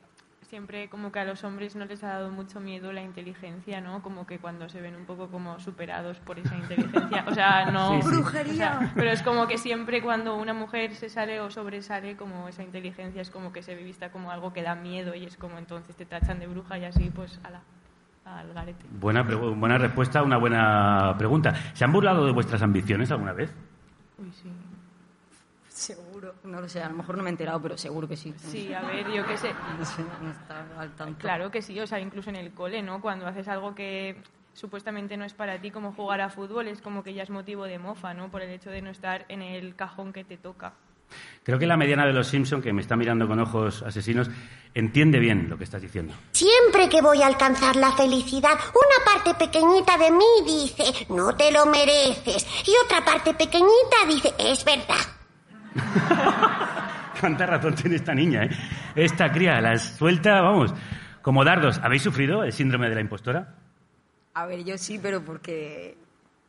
siempre como que a los hombres no les ha dado mucho miedo la inteligencia, ¿no? Como que cuando se ven un poco como superados por esa inteligencia, o sea, no... Sí, sí. o sea, pero es como que siempre cuando una mujer se sale o sobresale, como esa inteligencia es como que se ve vista como algo que da miedo y es como entonces te tachan de bruja y así, pues, ala, al garete. Buena, buena respuesta, una buena pregunta. ¿Se han burlado de vuestras ambiciones alguna vez? Uy, sí. Seguro, no lo sé, a lo mejor no me he enterado, pero seguro que sí. Sí, a ver, yo qué sé. No sé, no está al tanto. Claro que sí, o sea, incluso en el cole, ¿no? Cuando haces algo que supuestamente no es para ti, como jugar a fútbol, es como que ya es motivo de mofa, ¿no? Por el hecho de no estar en el cajón que te toca. Creo que la mediana de los Simpson, que me está mirando con ojos asesinos, entiende bien lo que estás diciendo. Siempre que voy a alcanzar la felicidad, una parte pequeñita de mí dice, no te lo mereces. Y otra parte pequeñita dice, es verdad. Cuánta razón tiene esta niña, ¿eh? Esta cría la suelta, vamos, como dardos. ¿Habéis sufrido el síndrome de la impostora? A ver, yo sí, pero porque,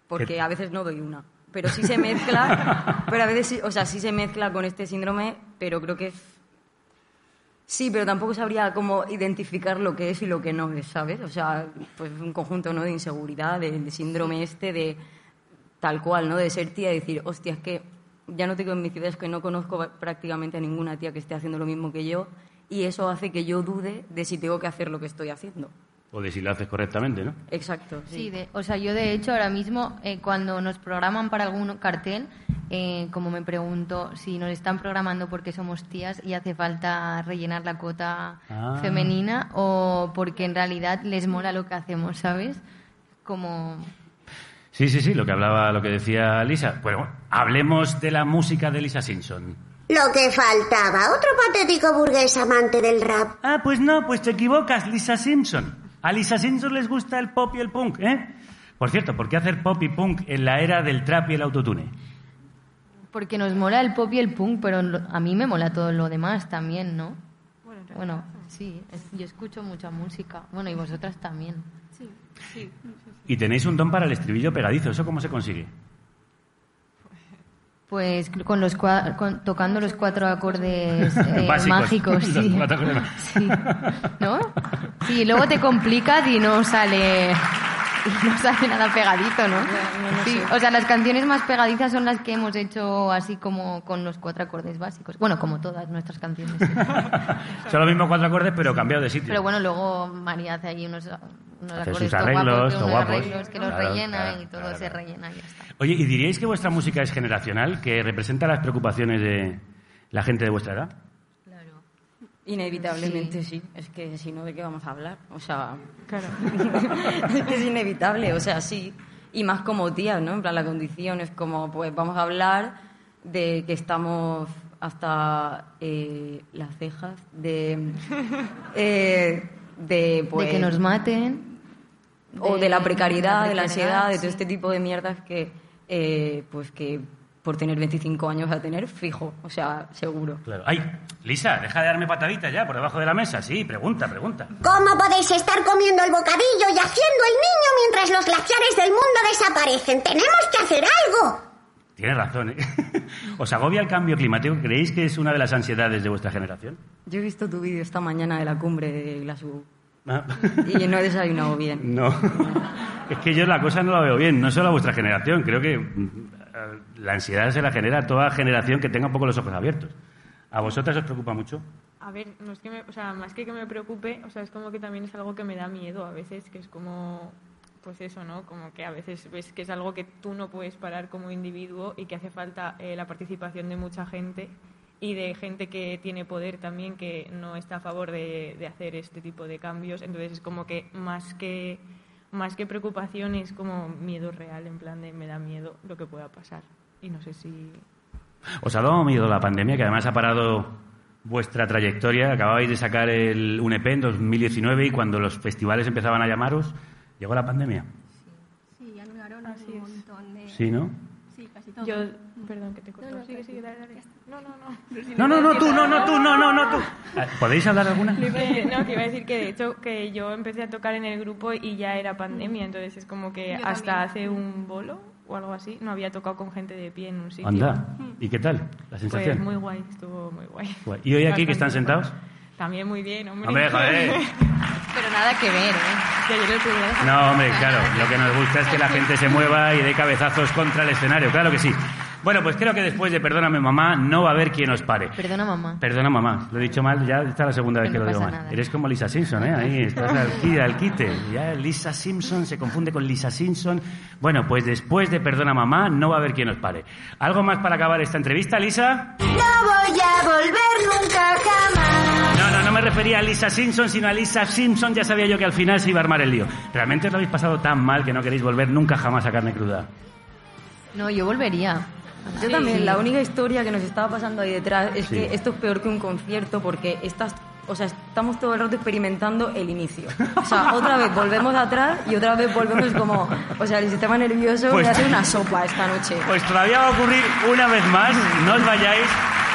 porque a veces no doy una. Pero sí se mezcla, pero a veces sí, o sea, sí se mezcla con este síndrome, pero creo que. Sí, pero tampoco sabría cómo identificar lo que es y lo que no es, ¿sabes? O sea, pues un conjunto ¿no? de inseguridad, de, de síndrome este, de tal cual, ¿no? De ser tía y decir, hostia, es que ya no tengo en mi ciudad, es que no conozco prácticamente a ninguna tía que esté haciendo lo mismo que yo y eso hace que yo dude de si tengo que hacer lo que estoy haciendo. O de si lo haces correctamente, ¿no? Exacto, Sí, de- o sea, yo de hecho ahora mismo eh, cuando nos programan para algún cartel, eh, como me pregunto si nos están programando porque somos tías y hace falta rellenar la cuota Ah. femenina o porque en realidad les mola lo que hacemos, ¿sabes? Como Sí, sí, sí, lo que hablaba, lo que decía Lisa. Bueno, hablemos de la música de Lisa Simpson. Lo que faltaba, otro patético burgués amante del rap. Ah, pues no, pues te equivocas, Lisa Simpson. A Lisa Simpson les gusta el pop y el punk, ¿eh? Por cierto, ¿por qué hacer pop y punk en la era del trap y el autotune? Porque nos mola el pop y el punk, pero lo- a mí me mola todo lo demás también, ¿no? Bueno, sí, es- yo escucho mucha música. Bueno, y vosotras también. Sí, sí. Y tenéis un don para el estribillo pegadizo, ¿eso cómo se consigue? Pues con los cua- con- tocando los cuatro acordes eh, Básicos. mágicos, Los sí. cuatro acordes. Sí. ¿No? Sí, luego te complicas y no sale y no sale nada pegadito, ¿no? Sí, o sea, las canciones más pegadizas son las que hemos hecho así como con los cuatro acordes básicos. Bueno, como todas nuestras canciones. sí. Son los mismos cuatro acordes, pero cambiado de sitio. Pero bueno, luego María hace ahí unos, unos Hace acordes sus arreglos, guapos, guapos. arreglos que los Claro, rellenan claro, y todo claro, se rellena y ya está. Oye, ¿y diríais que vuestra música es generacional, que representa las preocupaciones de la gente de vuestra edad? Inevitablemente sí. Es que si no, ¿de qué vamos a hablar? O sea, Claro. es que es inevitable, o sea, sí. Y más como tías, ¿no? En plan, la condición es como, pues vamos a hablar de que estamos hasta eh, las cejas, de... eh, de, pues, de que nos maten. o de la precariedad, de la ansiedad, de todo este tipo de mierdas que, eh, pues que por tener 25 años a tener fijo, o sea, seguro. Claro. Ay, Lisa, deja de darme pataditas ya por debajo de la mesa. Sí, pregunta, pregunta. ¿Cómo podéis estar comiendo el bocadillo y haciendo el niño mientras los glaciares del mundo desaparecen? ¡Tenemos que hacer algo! Tienes razón, ¿eh? ¿Os agobia el cambio climático? ¿Creéis que es una de las ansiedades de vuestra generación? Yo he visto tu vídeo esta mañana de la cumbre de Glasgow Ah. y no he desayunado bien. No. Es que yo la cosa no la veo bien, no solo a vuestra generación. Creo que la ansiedad se la genera a toda generación que tenga un poco los ojos abiertos. ¿A vosotras os preocupa mucho? A ver, no es que me, o sea, más que que me preocupe, o sea, es como que también es algo que me da miedo a veces, que es como, pues eso, ¿no? Como que a veces ves que es algo que tú no puedes parar como individuo y que hace falta eh, la participación de mucha gente y de gente que tiene poder también que no está a favor de, de hacer este tipo de cambios. Entonces es como que más que más que preocupación es como miedo real, en plan de me da miedo lo que pueda pasar. Y no sé si ¿Os ha dado miedo la pandemia, que además ha parado vuestra trayectoria? Acababais de sacar el, un EP en 2019 y cuando los festivales empezaban a llamaros, llegó la pandemia. Sí, anularon un montón de... Sí, ¿no? Sí, casi todo. Yo, perdón que te corto. No, no, sigue, sigue, dale, dale. No, no, no. No, no, no, tú, no, no, tú, no, no, no, tú. Ah, ¿Podéis hablar alguna? No, que iba a decir que de hecho que yo empecé a tocar en el grupo y ya era pandemia, entonces es como que hasta hace un bolo o algo así no había tocado con gente de pie en un sitio. Anda. ¿Y qué tal la Pues sensación? muy guay, estuvo muy guay. Guay. ¿Y hoy aquí que están sentados? También muy bien, hombre. Hombre, joder. Pero nada que ver, ¿eh? Que yo no tuve- No, hombre, claro. Lo que nos gusta es que la gente se mueva y dé cabezazos contra el escenario. Claro que sí. Bueno, pues creo que después de Perdóname Mamá no va a haber quien os pare. Perdona, mamá. Perdona mamá, lo he dicho mal, ya está la segunda vez Que que no lo digo pasa mal. nada. Eres como Lisa Simpson, ¿eh? Ahí estás al, al quite. Ya Lisa Simpson se confunde con Lisa Simpson. Bueno, pues después de Perdona Mamá no va a haber quien os pare. ¿Algo más para acabar esta entrevista, Lisa? No voy a volver nunca jamás. No, no, no me refería a Lisa Simpson, sino a Lisa Simpson. Ya sabía yo que al final se iba a armar el lío. ¿Realmente os lo habéis pasado tan mal que no queréis volver nunca jamás a carne cruda? No, yo volvería. Yo también, la única historia que nos estaba pasando ahí detrás es Sí. que esto es peor que un concierto porque estás, o sea, estamos todo el rato experimentando el inicio. O sea, otra vez volvemos atrás y otra vez volvemos como, o sea, el sistema nervioso Pues- me hace una sopa esta noche. Pues todavía va a ocurrir una vez más. No os vayáis,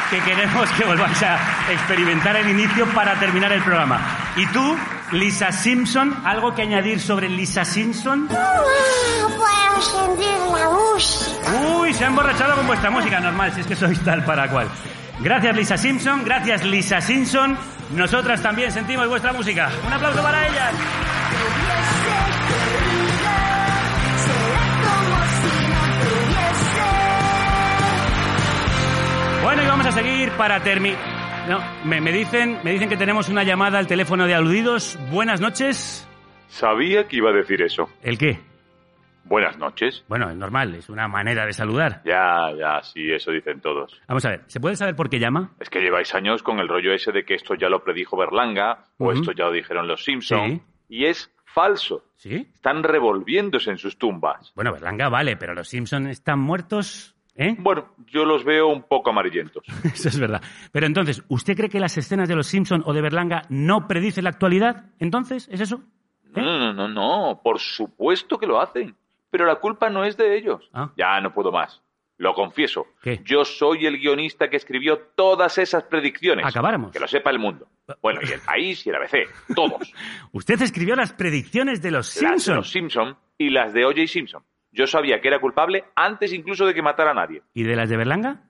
que queremos que volváis a experimentar el inicio para terminar el programa. Y tú, Lisa Simpson, ¿algo que añadir sobre Lisa Simpson? Puedo sentir la música. Uy, se ha emborrachado con vuestra música, normal, si es que sois tal para cual. Gracias Lisa Simpson, gracias Lisa Simpson. Nosotras también sentimos vuestra música. Un aplauso para ellas. Bueno, y vamos a seguir para terminar. No, me, me dicen, me dicen que tenemos una llamada al teléfono de aludidos. Buenas noches. Sabía que iba a decir eso. ¿El qué? Buenas noches. Bueno, es normal, es una manera de saludar. Ya, ya, sí, eso dicen todos. Vamos a ver, ¿se puede saber por qué llama? Es que lleváis años con el rollo ese de que esto ya lo predijo Berlanga o esto ya lo dijeron los Simpson Sí. y es falso. ¿Sí? Están revolviéndose en sus tumbas. Bueno, Berlanga vale, pero los Simpson están muertos. ¿Eh? Bueno, yo los veo un poco amarillentos. Eso es verdad. Pero entonces, ¿usted cree que las escenas de los Simpson o de Berlanga no predicen la actualidad? Entonces, ¿es eso? No, no, no, no, por supuesto que lo hacen. Pero la culpa no es de ellos. Ya no puedo más. Lo confieso. Yo soy el guionista que escribió todas esas predicciones. Acabáramos. Que lo sepa el mundo. Bueno, y el país y el ABC. Todos. Usted escribió las predicciones de los Las de Simpson. los Simpson y las de O.J. Simpson. Yo sabía que era culpable antes incluso de que matara a nadie. ¿Y de las de Berlanga?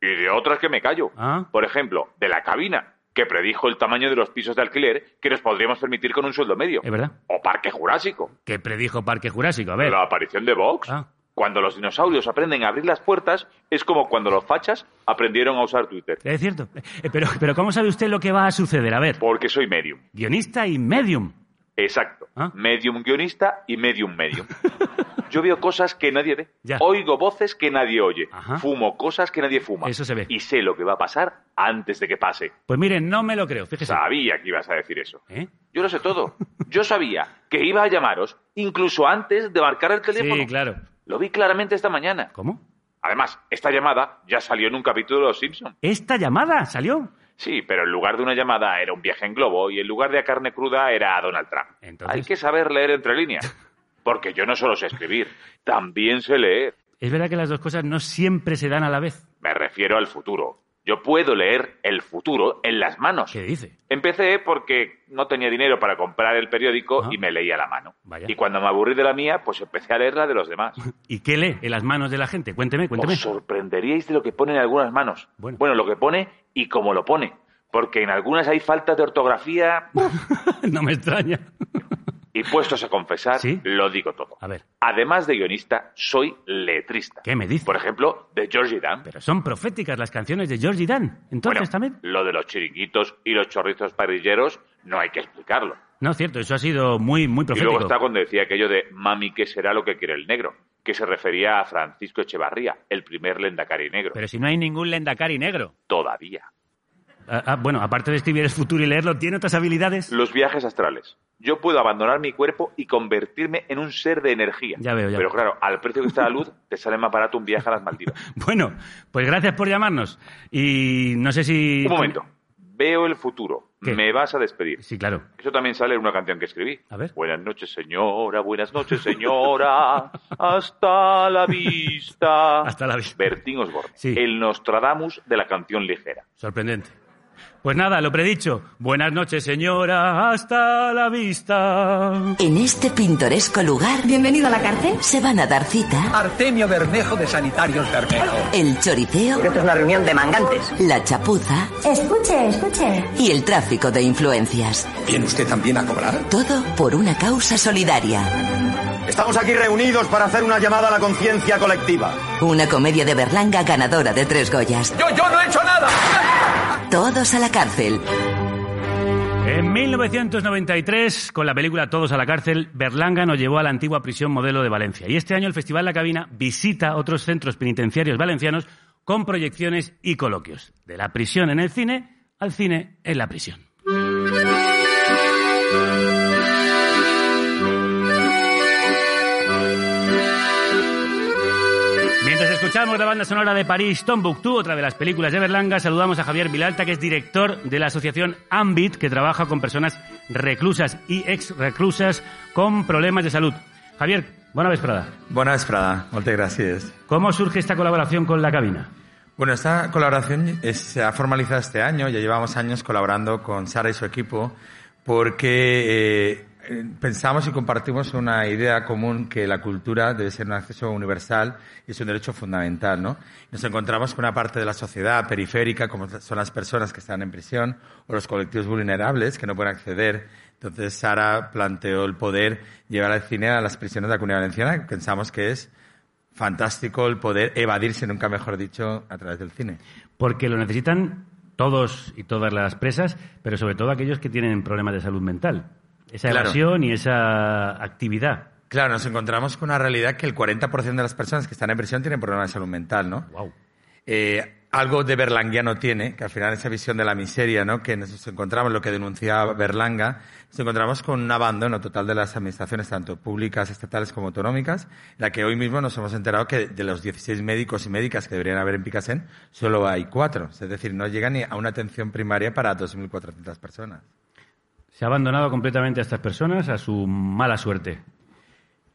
Y de otras que me callo. Ah. Por ejemplo, de la cabina, que predijo el tamaño de los pisos de alquiler que nos podríamos permitir con un sueldo medio. Es verdad. O Parque Jurásico. Que predijo Parque Jurásico. A ver. Ah. La aparición de Vox. Cuando los dinosaurios aprenden a abrir las puertas, es como cuando los fachas aprendieron a usar Twitter. Es cierto. Eh, Pero, pero ¿cómo sabe usted lo que va a suceder? A ver. Porque soy medium. Guionista y medium. Exacto. Ah. Medium guionista y medium medium. Yo veo cosas que nadie ve. Oigo voces que nadie oye. Fumo cosas que nadie fuma. Eso se ve. Y sé lo que va a pasar antes de que pase. Pues miren, no me lo creo. Fíjese. Sabía que ibas a decir eso. ¿Eh? Yo lo sé todo. Yo sabía que iba a llamaros incluso antes de marcar el teléfono. Sí, claro. Lo vi claramente esta mañana. ¿Cómo? Además, esta llamada ya salió en un capítulo de Los Simpson. ¿Esta llamada salió? Sí, pero en lugar de una llamada era un viaje en globo y en lugar de a carne cruda era a Donald Trump. Hay que saber leer entre líneas. Porque yo no solo sé escribir, también sé leer. Es verdad que las dos cosas no siempre se dan a la vez. Me refiero al futuro. Yo puedo leer el futuro en las manos. ¿Qué dice? Empecé porque no tenía dinero para comprar el periódico y me leía la mano. Vaya. Y cuando me aburrí de la mía, pues empecé a leer la de los demás. ¿Y qué lee en las manos de la gente? Cuénteme, cuénteme. Os sorprenderíais de lo que pone en algunas manos. Bueno. lo que pone y cómo lo pone. Porque en algunas hay faltas de ortografía. no me extraña. Y puestos a confesar, lo digo todo. A ver. Además de guionista, soy letrista. ¿Qué me dice? Por ejemplo, de Georgie Dan. Pero son proféticas las canciones de Georgie Dan. Entonces Bueno, también. Lo de los chiringuitos y los chorrizos parrilleros no hay que explicarlo. No, cierto, eso ha sido muy, muy Y profético. luego está cuando decía aquello de mami, ¿qué será lo que quiere el negro? Que se refería a Francisco Echevarría, el primer lendacari negro. Pero si no hay ningún lendacari negro. Todavía. Ah, ah, bueno, aparte de escribir el futuro y leerlo, ¿tiene otras habilidades? Los viajes astrales. Yo puedo abandonar mi cuerpo y convertirme en un ser de energía. Ya veo, ya Pero veo. claro, al precio que está la luz, te sale más barato un viaje a las Maldivas. Bueno, pues gracias por llamarnos. Y no sé si... Un momento. Veo el futuro. Me vas a despedir. Sí, claro. Eso también sale en una canción que escribí. A ver. Buenas noches, señora. Buenas noches, señora. Hasta la vista. Hasta la vista. Bertín Osborne. El Nostradamus de la canción ligera. Sorprendente. Pues nada, lo predicho. Buenas noches, señora. Hasta la vista. En este pintoresco lugar. Bienvenido a la cárcel. Se van a dar cita. Artemio Bermejo de Sanitarios Bermejo. El choriceo. Esto es una reunión de mangantes. La chapuza. Escuche, escuche. Y el tráfico de influencias. ¿Viene usted también a cobrar? Todo por una causa solidaria. Estamos aquí reunidos para hacer una llamada a la conciencia colectiva. Una comedia de Berlanga ganadora de tres Goyas. ¡Yo, yo no he hecho nada! Todos a la cárcel. En 1993, con la película Todos a la cárcel, Berlanga nos llevó a la antigua prisión modelo de Valencia. Y este año el Festival La Cabina visita otros centros penitenciarios valencianos con proyecciones y coloquios. De la prisión en el cine al cine en la prisión. Escuchamos la banda sonora de París, Tombuctú, otra de las películas de Berlanga, saludamos a Javier Vilalta, que es director de la asociación Ambit, que trabaja con personas reclusas y ex-reclusas con problemas de salud. Javier, buena vesprada. Bona vesprada, moltes gràcies. ¿Cómo surge esta colaboración con la cabina? Bueno, esta colaboración es- se ha formalizado este año, ya llevamos años colaborando con Sara y su equipo, porque eh, eh, pensamos y compartimos una idea común que la cultura debe ser un acceso universal y es un derecho fundamental, ¿no? Nos encontramos con una parte de la sociedad periférica, como son las personas que están en prisión o los colectivos vulnerables que no pueden acceder. Entonces, Sara planteó el poder llevar al cine a las prisiones de la comunidad valenciana. Pensamos que es fantástico el poder evadirse, nunca mejor dicho, a través del cine. Porque lo necesitan todos y todas las presas, pero sobre todo aquellos que tienen problemas de salud mental. Esa Claro. evasión y esa actividad. Claro, nos encontramos con una realidad que el 40% de las personas que están en prisión tienen problemas de salud mental, ¿no? eh, algo de berlanguiano tiene, que al final esa visión de la miseria, ¿no? que nos encontramos, lo que denunciaba Berlanga, nos encontramos con un abandono total de las administraciones, tanto públicas, estatales como autonómicas, en la que hoy mismo nos hemos enterado que de los 16 médicos y médicas que deberían haber en Picasen, solo hay cuatro. Es decir, no llega ni a una atención primaria para 2.400 personas. Se ha abandonado completamente a estas personas a su mala suerte.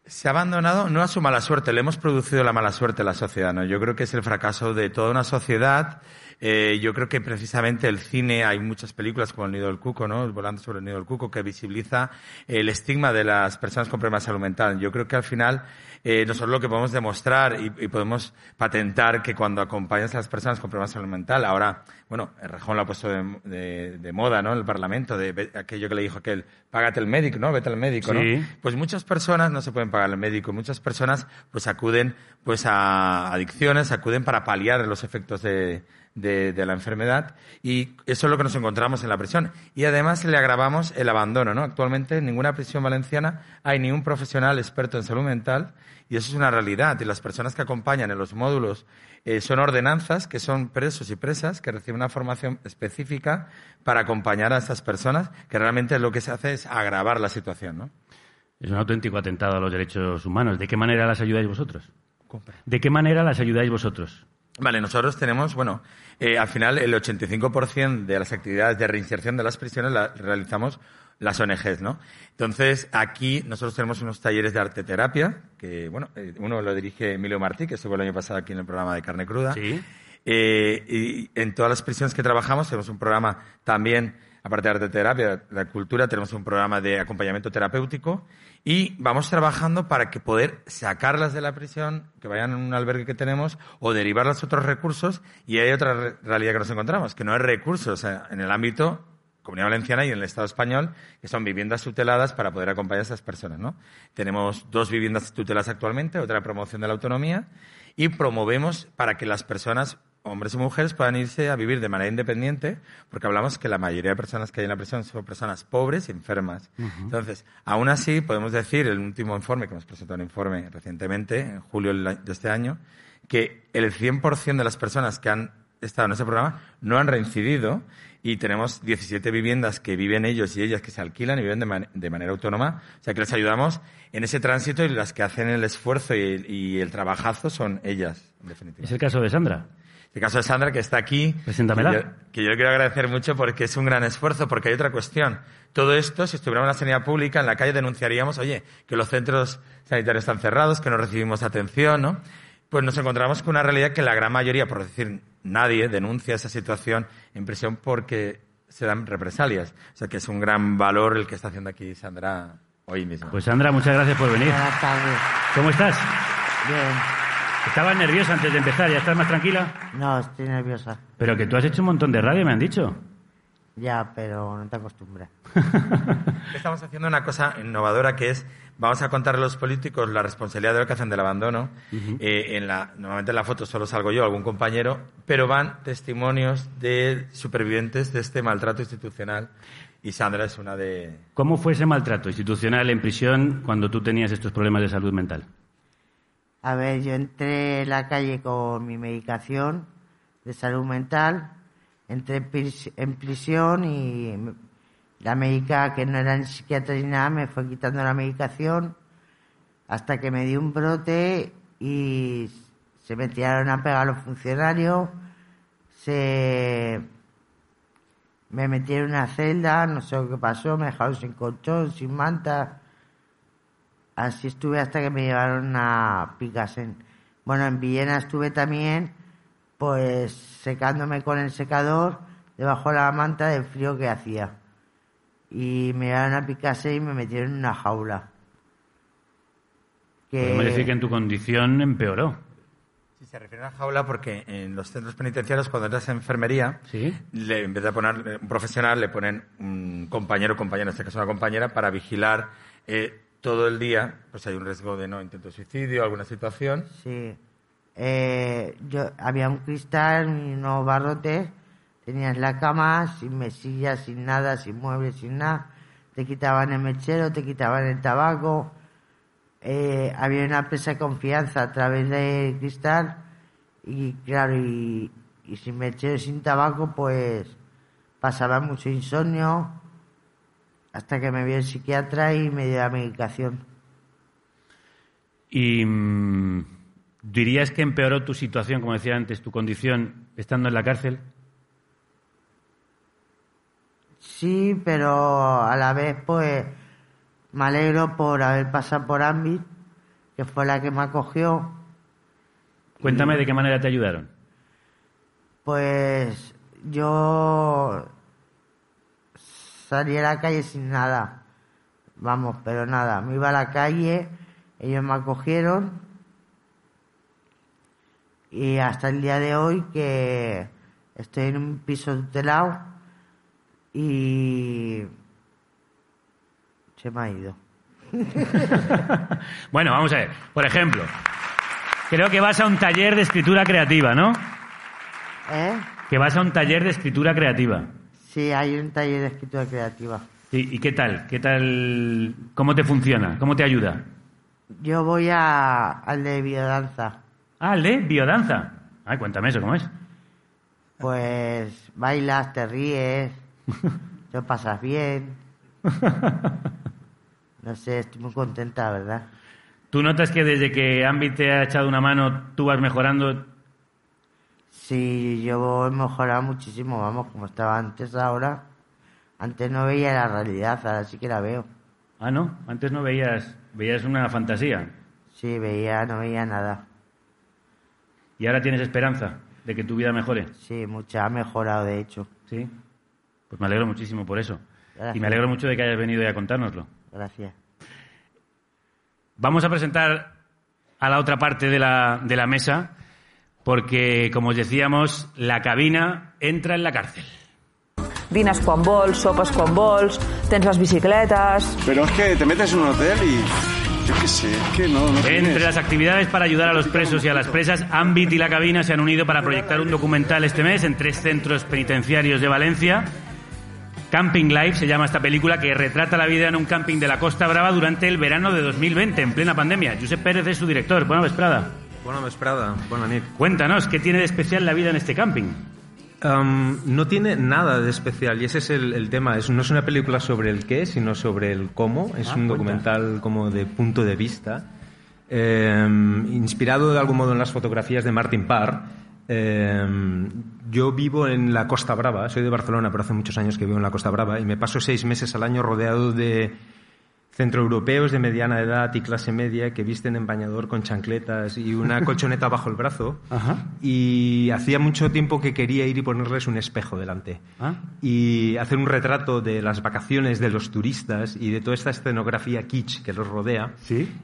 Se ha abandonado no a su mala suerte, le hemos producido la mala suerte a la sociedad, ¿no? Yo creo que es el fracaso de toda una sociedad. Eh, yo creo que precisamente el cine, hay muchas películas como El Nido del Cuco, ¿no? Volando sobre el Nido del Cuco, que visibiliza el estigma de las personas con problemas de salud mental. Yo creo que al final eh, nosotros lo que podemos demostrar y, y, podemos patentar que cuando acompañas a las personas con problemas de salud mental, ahora, bueno, Rejón lo ha puesto de, de, de moda, ¿no? En el Parlamento, de, aquello que le dijo aquel, págate el médico, ¿no? Vete al médico, Sí. ¿no? Pues muchas personas no se pueden pagar el médico, muchas personas pues acuden pues a adicciones, acuden para paliar los efectos de, de, de la enfermedad y eso es lo que nos encontramos en la prisión. Y además le agravamos el abandono, ¿no? Actualmente en ninguna prisión valenciana hay ni un profesional experto en salud mental y eso es una realidad. Y las personas que acompañan en los módulos eh, son ordenanzas, que son presos y presas, que reciben una formación específica para acompañar a estas personas, que realmente lo que se hace es agravar la situación, ¿no? Es un auténtico atentado a los derechos humanos. ¿De qué manera las ayudáis vosotros? ¿De qué manera las ayudáis vosotros? Vale, nosotros tenemos, bueno, eh, al final el 85% de las actividades de reinserción de las prisiones las realizamos las ONGs, ¿no? Entonces, aquí nosotros tenemos unos talleres de arte terapia, que, bueno, eh, uno lo dirige Emilio Martí, que estuvo el año pasado aquí en el programa de Carne Cruda. Sí. Eh, y en todas las prisiones que trabajamos tenemos un programa también, aparte de arte terapia, de cultura, tenemos un programa de acompañamiento terapéutico y vamos trabajando para que poder sacarlas de la prisión, que vayan a un albergue que tenemos o derivarlas a otros recursos y hay otra re- realidad que nos encontramos, que no hay recursos en el ámbito Comunidad Valenciana y en el Estado español, que son viviendas tuteladas para poder acompañar a esas personas, ¿no? Tenemos dos viviendas tuteladas actualmente, otra promoción de la autonomía, y promovemos para que las personas, hombres y mujeres, puedan irse a vivir de manera independiente, porque hablamos que la mayoría de personas que hay en la prisión son personas pobres y enfermas. Entonces, aún así, podemos decir, el último informe, que hemos presentado un informe recientemente, en julio de este año, que el 100% de las personas que han estado en ese programa no han reincidido y tenemos 17 viviendas que viven ellos y ellas que se alquilan y viven de, man- de manera autónoma. O sea, que les ayudamos en ese tránsito y las que hacen el esfuerzo y el, y el trabajazo son ellas, en definitiva. Es el caso de Sandra. El caso de Sandra, que está aquí. Preséntamela. Que yo, que yo le quiero agradecer mucho porque es un gran esfuerzo, porque hay otra cuestión. Todo esto, si estuviéramos en la sanidad pública, en la calle denunciaríamos, oye, que los centros sanitarios están cerrados, que no recibimos atención, ¿no? Pues nos encontramos con una realidad que la gran mayoría, por decir nadie, denuncia esa situación en prisión porque se dan represalias. O sea que es un gran valor el que está haciendo aquí Sandra hoy mismo. Pues Sandra, muchas gracias por venir. Buenas tardes. ¿Cómo estás? Bien. Estabas nerviosa antes de empezar, ¿ya estás más tranquila? No, estoy nerviosa. Pero que tú has hecho un montón de radio, me han dicho. Ya, pero no te acostumbras. Estamos haciendo una cosa innovadora que es, vamos a contar a los políticos la responsabilidad de lo que hacen del abandono. Eh, en la, normalmente en la foto solo salgo yo, algún compañero, pero van testimonios de supervivientes de este maltrato institucional y Sandra es una de... ¿Cómo fue ese maltrato institucional en prisión cuando tú tenías estos problemas de salud mental? A ver, yo entré en la calle con mi medicación de salud mental, entré en pris- en prisión y la médica, que no era ni psiquiatra ni nada, me fue quitando la medicación hasta que me dio un brote y se me tiraron a pegar los funcionarios, se me metieron en una celda, no sé lo que pasó, me dejaron sin colchón, sin manta. Así estuve hasta que me llevaron a Picasen. Bueno, en Villena estuve también, pues secándome con el secador debajo de la manta del frío que hacía. Y me llevaron a Picasen y me metieron en una jaula. Que- Podemos decir que en tu condición empeoró. Si se refiere a una jaula, porque en los centros penitenciarios, cuando entras a enfermería, le- en vez de poner un profesional, le ponen un compañero o compañera, en este caso una compañera, para vigilar eh, todo el día, pues hay un riesgo de no intento de suicidio, alguna situación. Sí. Eh, yo, había un cristal y unos barrotes, tenías la cama sin mesilla, sin nada, sin muebles, sin nada. Te quitaban el mechero, te quitaban el tabaco. Eh, había una presa de confianza a través del cristal Y claro, y, y si me eché sin tabaco, pues pasaba mucho insomnio hasta que me vi el psiquiatra y me dio la medicación. ¿Y mm, dirías que empeoró tu situación, como decía antes, tu condición estando en la cárcel? Sí, pero a la vez, pues, me alegro por haber pasado por Ambit, que fue la que me acogió. Cuéntame de qué manera te ayudaron. Pues yo salí a la calle sin nada. Vamos, pero nada. Me iba a la calle, ellos me acogieron. Y hasta el día de hoy que estoy en un piso tutelado y se me ha ido. Bueno, vamos a ver. Por ejemplo, creo que vas a un taller de escritura creativa, ¿no? ¿Eh? Que vas a un taller de escritura creativa. Sí, hay un taller de escritura creativa. ¿Y, y qué tal? ¿Qué tal? ¿Cómo te funciona? ¿Cómo te ayuda? Yo voy a, al de biodanza. Ah, el de biodanza. Ay, cuéntame eso, ¿cómo es? Pues bailas, te ríes, te lo pasas bien. No sé, estoy muy contenta, ¿verdad? ¿Tú notas que desde que Ambi te ha echado una mano tú vas mejorando? Sí, yo he mejorado muchísimo, vamos, como estaba antes ahora. Antes no veía la realidad, ahora sí que la veo. Ah, ¿no? Antes no veías, veías una fantasía. Sí, veía, no veía nada. ¿Y ahora tienes esperanza de que tu vida mejore? Sí, mucha, ha mejorado, de hecho. Sí. Pues me alegro muchísimo por eso. Gracias. Y me alegro mucho de que hayas venido hoy a contárnoslo. Gracias. Vamos a presentar a la otra parte de la, de la mesa, porque, como os decíamos, la cabina entra en la cárcel. Dines quan vols, sopes quan vols, tens les bicicletes... Pero es que te metes en un hotel y. Yo qué sé, es que no. no Entre tienes. las actividades para ayudar a los presos y a las presas, Ambit y la cabina se han unido para proyectar un documental este mes en tres centros penitenciarios de Valencia. Camping Life se llama esta película que retrata la vida en un camping de la Costa Brava durante el verano de 2020, en plena pandemia. Josep Pérez es su director. Buena vesprada. Bona vesprada, bona nit. Cuéntanos, ¿qué tiene de especial la vida en este camping? Um, no tiene nada de especial y ese es el, el tema. Es, no es una película sobre el qué, sino sobre el cómo. Es Ah, un cuenta. documental como de punto de vista, eh, inspirado de algún modo en las fotografías de Martin Parr. Eh, yo vivo en la Costa Brava, soy de Barcelona, pero hace muchos años que vivo en la Costa Brava y me paso seis meses al año rodeado de centroeuropeos de mediana edad y clase media que visten en bañador con chancletas y una colchoneta bajo el brazo. Y hacía mucho tiempo que quería ir y ponerles un espejo delante. Ah. Y hacer un retrato de las vacaciones de los turistas y de toda esta escenografía kitsch que los rodea.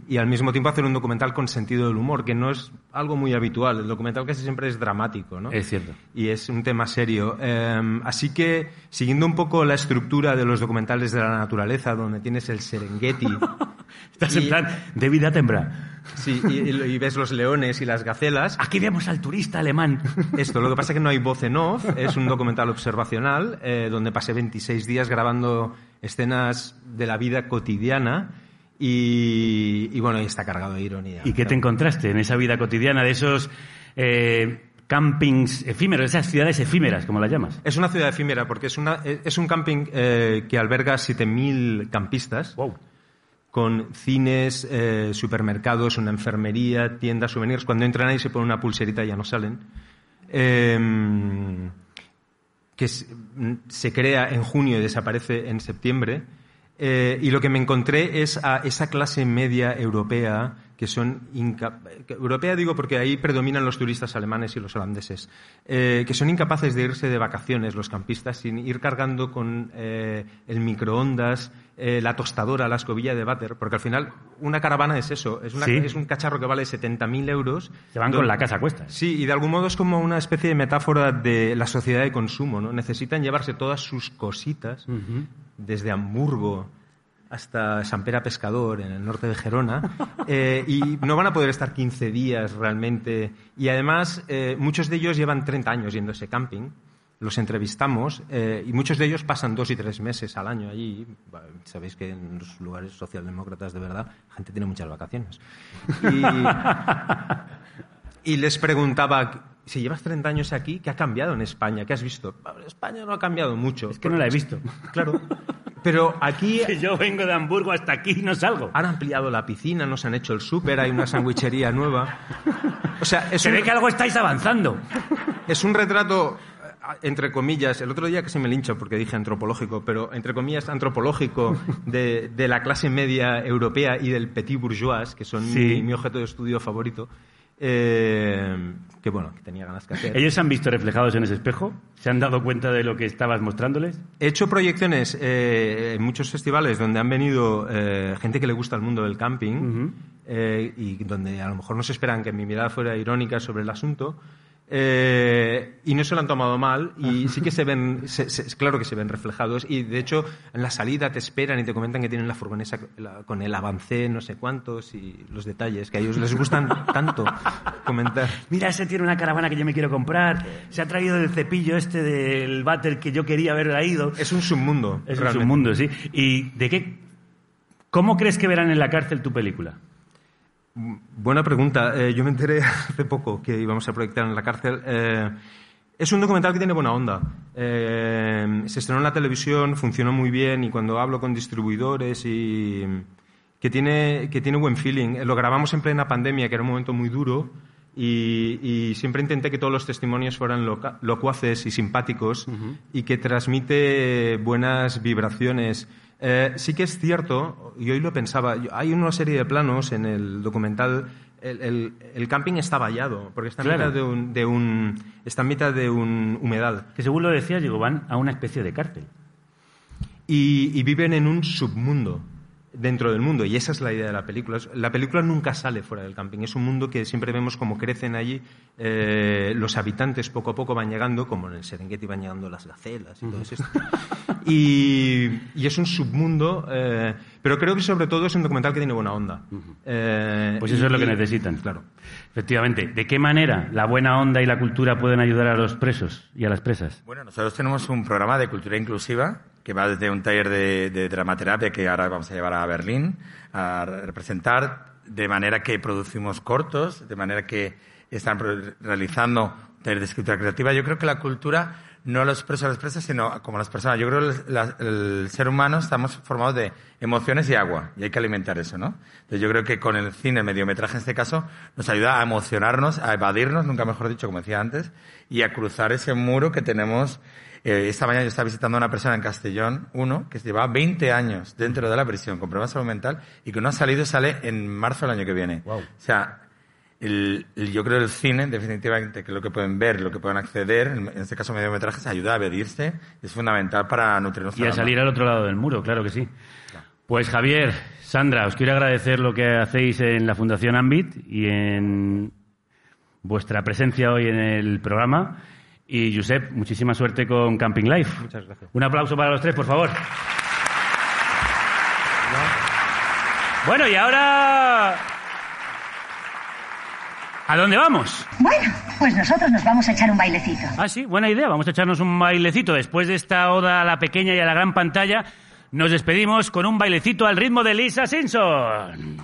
Y al mismo tiempo hacer un documental con sentido del humor, que no es algo muy habitual. El documental casi siempre es dramático, ¿no? Es cierto. y es un tema serio. Eh, así que, siguiendo un poco la estructura de los documentales de la naturaleza, donde tienes el Serengeti. Estás en plan David Attenborough. Sí, y, ves los leones y las gacelas. Aquí vemos al turista alemán. Esto, lo que pasa es que no hay voz en off, es un documental observacional eh, donde pasé 26 días grabando escenas de la vida cotidiana y, y bueno, está cargado de ironía. ¿Y qué te encontraste en esa vida cotidiana de esos eh, campings efímeros, esas ciudades efímeras, como las llamas? Es una ciudad efímera porque es, una, es un camping eh, que alberga 7.000 campistas. Con cines, eh, supermercados, una enfermería, tiendas, souvenirs. Cuando entran ahí se ponen una pulserita y ya no salen. Eh, que se, se crea en junio y desaparece en septiembre. Eh, y lo que me encontré es a esa clase media europea que son europea digo porque ahí predominan los turistas alemanes y los holandeses eh, que son incapaces de irse de vacaciones los campistas sin ir cargando con eh, el microondas eh, la tostadora la escobilla de váter porque al final una caravana es eso es, una- Sí. es un cacharro que vale 70.000 euros Se van con la casa a cuestas. Sí, y de algún modo es como una especie de metáfora de la sociedad de consumo, ¿no? Necesitan llevarse todas sus cositas, desde Hamburgo hasta San Pera Pescador, en el norte de Gerona, eh, y no van a poder estar 15 días realmente. Y además, eh, muchos de ellos llevan 30 años yendo a ese camping, los entrevistamos, eh, y muchos de ellos pasan dos y tres meses al año allí. Bueno, Sabéis que en los lugares socialdemócratas de verdad, la gente tiene muchas vacaciones. Y, y les preguntaba, si llevas 30 años aquí, ¿qué ha cambiado en España? ¿Qué has visto? España no ha cambiado mucho. Es que no la he visto. Claro. Pero aquí... Que yo vengo de Hamburgo hasta aquí y no salgo. Han ampliado la piscina, nos han hecho el súper, hay una sandwichería nueva. O sea, es Se un- ve que algo estáis avanzando. Es un retrato, entre comillas, el otro día que se me lincha porque dije antropológico, pero entre comillas antropológico de, de la clase media europea y del petit bourgeois, que son Sí. mi, mi objeto de estudio favorito, eh, que bueno, que tenía ganas que hacer. ¿Ellos se han visto reflejados en ese espejo? ¿Se han dado cuenta de lo que estabas mostrándoles? He hecho proyecciones eh, en muchos festivales donde han venido eh, gente que le gusta el mundo del camping eh, y donde a lo mejor no se esperan que mi mirada fuera irónica sobre el asunto. Eh, y no se lo han tomado mal y sí que se ven, se- se- claro que se ven reflejados y de hecho en la salida te esperan y te comentan que tienen la furgonesa la- con el avancé no sé cuántos y los detalles que a ellos les gustan tanto comentar. Mira, ese tiene una caravana que yo me quiero comprar. Se ha traído el cepillo este del váter que yo quería haber traído. Es un submundo. Es un submundo, sí. ¿Y de qué? ¿Cómo crees que verán en la cárcel tu película? Buena pregunta. Eh, yo me enteré hace poco que íbamos a proyectar en la cárcel. Eh, es un documental que tiene buena onda. Eh, se estrenó en la televisión, funcionó muy bien y cuando hablo con distribuidores y que tiene, que tiene buen feeling. Lo grabamos en plena pandemia, que era un momento muy duro y, y siempre intenté que todos los testimonios fueran loca- locuaces y simpáticos y que transmite buenas vibraciones. Eh, sí que es cierto, y hoy lo pensaba, hay una serie de planos en el documental, el, el- el camping está vallado, porque está en, Claro. mitad de un, de un- está en mitad de un humedal. Que según lo decías, digo, van a una especie de cárcel. Y, y viven en un submundo dentro del mundo, y esa es la idea de la película. La película nunca sale fuera del camping, es un mundo que siempre vemos cómo crecen allí, eh, los habitantes poco a poco van llegando, como en el Serengeti van llegando las gacelas y todo eso. Y, y es un submundo, eh, pero creo que sobre todo es un documental que tiene buena onda. Eh, Pues eso es lo que y- necesitan. Claro. Efectivamente. ¿De qué manera la buena onda y la cultura pueden ayudar a los presos y a las presas? Bueno, nosotros tenemos un programa de cultura inclusiva que va desde un taller de, de dramaterapia que ahora vamos a llevar a Berlín a representar, de manera que producimos cortos, de manera que están realizando taller de escritura creativa. Yo creo que la cultura no lo expresa las presas, sino como las personas. Yo creo que el, el ser humano estamos formados de emociones y agua, y hay que alimentar eso, ¿no? Entonces yo creo que con el cine, el mediometraje en este caso, nos ayuda a emocionarnos, a evadirnos, nunca mejor dicho, como decía antes, y a cruzar ese muro que tenemos. Eh, esta mañana yo estaba visitando a una persona en Castellón, uno, que llevaba 20 años dentro de la prisión con problemas de salud mental y que no ha salido y sale en marzo del año que viene. O sea, el, el- yo creo que el cine, definitivamente, que lo que pueden ver, lo que pueden acceder, en, este caso mediometrajes, ayuda a evadirse, es fundamental para nutrir nuestra Y a salir al otro lado del muro, claro que sí. Pues Javier, Sandra, os quiero agradecer lo que hacéis en la Fundación Ambit y en vuestra presencia hoy en el programa. Y Josep, muchísima suerte con Camping Life. Muchas gracias. Un aplauso para los tres, por favor. Bueno, y ahora... ¿A dónde vamos? Bueno, pues nosotros nos vamos a echar un bailecito. Ah, sí, buena idea. Vamos a echarnos un bailecito. Después de esta oda a la pequeña y a la gran pantalla, nos despedimos con un bailecito al ritmo de Lisa Simpson.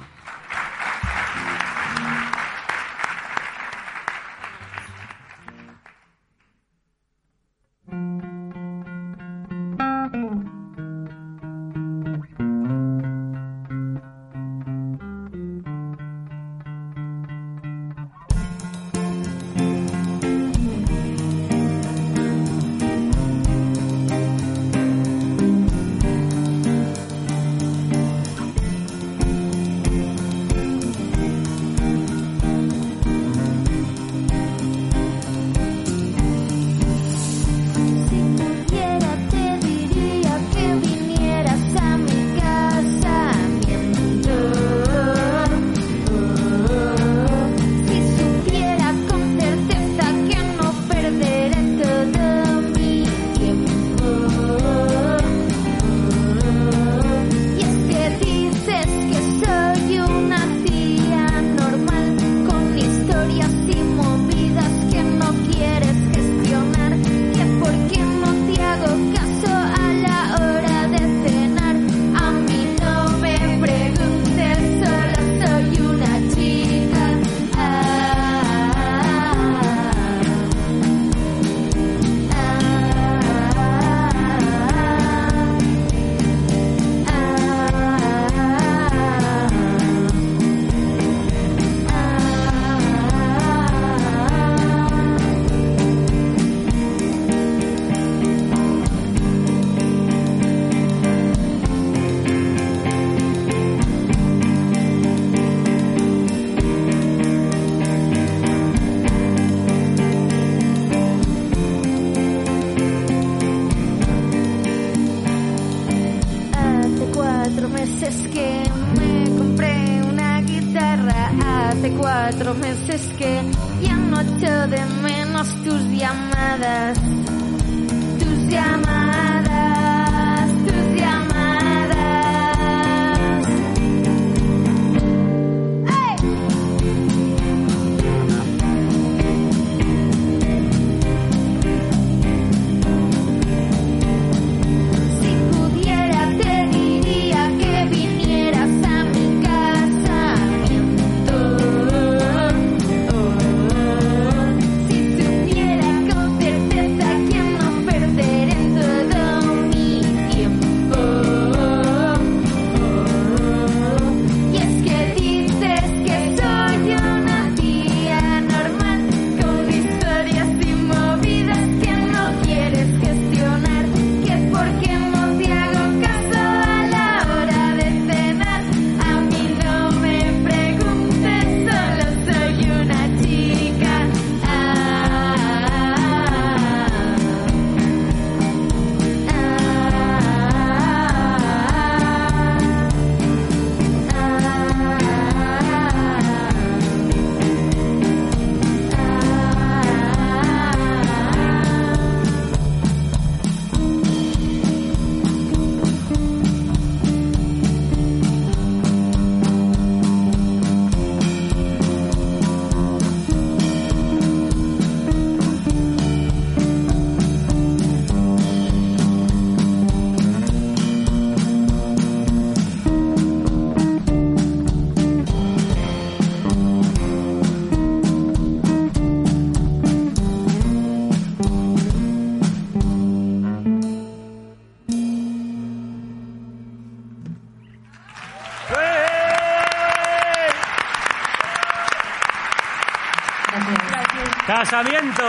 Casamiento.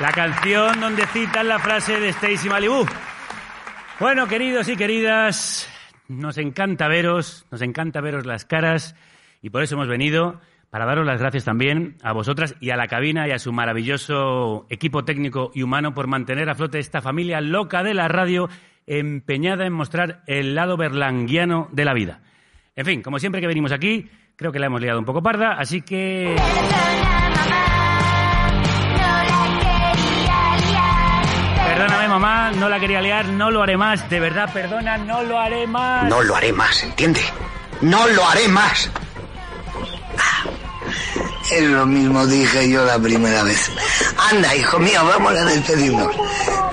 La canción donde citan la frase de Stacy Malibu. Bueno, queridos y queridas, nos encanta veros, nos encanta veros las caras y por eso hemos venido para daros las gracias también a vosotras y a la cabina y a su maravilloso equipo técnico y humano por mantener a flote esta familia loca de la radio empeñada en mostrar el lado berlanguiano de la vida. En fin, como siempre que venimos aquí, creo que la hemos liado un poco parda, así que... mamá, no la quería liar, no lo haré más. De verdad, perdona, no lo haré más. No lo haré más, ¿entiende? No lo haré más. Es lo mismo dije yo la primera vez. Anda, hijo mío, vamos a despedirnos.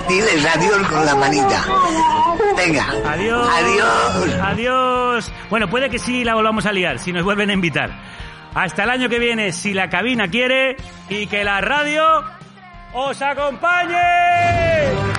Diles adiós con la manita. Venga. Adiós. Adiós. Adiós. Bueno, puede que sí la volvamos a liar, si nos vuelven a invitar. Hasta el año que viene, si la cabina quiere, y que la radio os acompañe.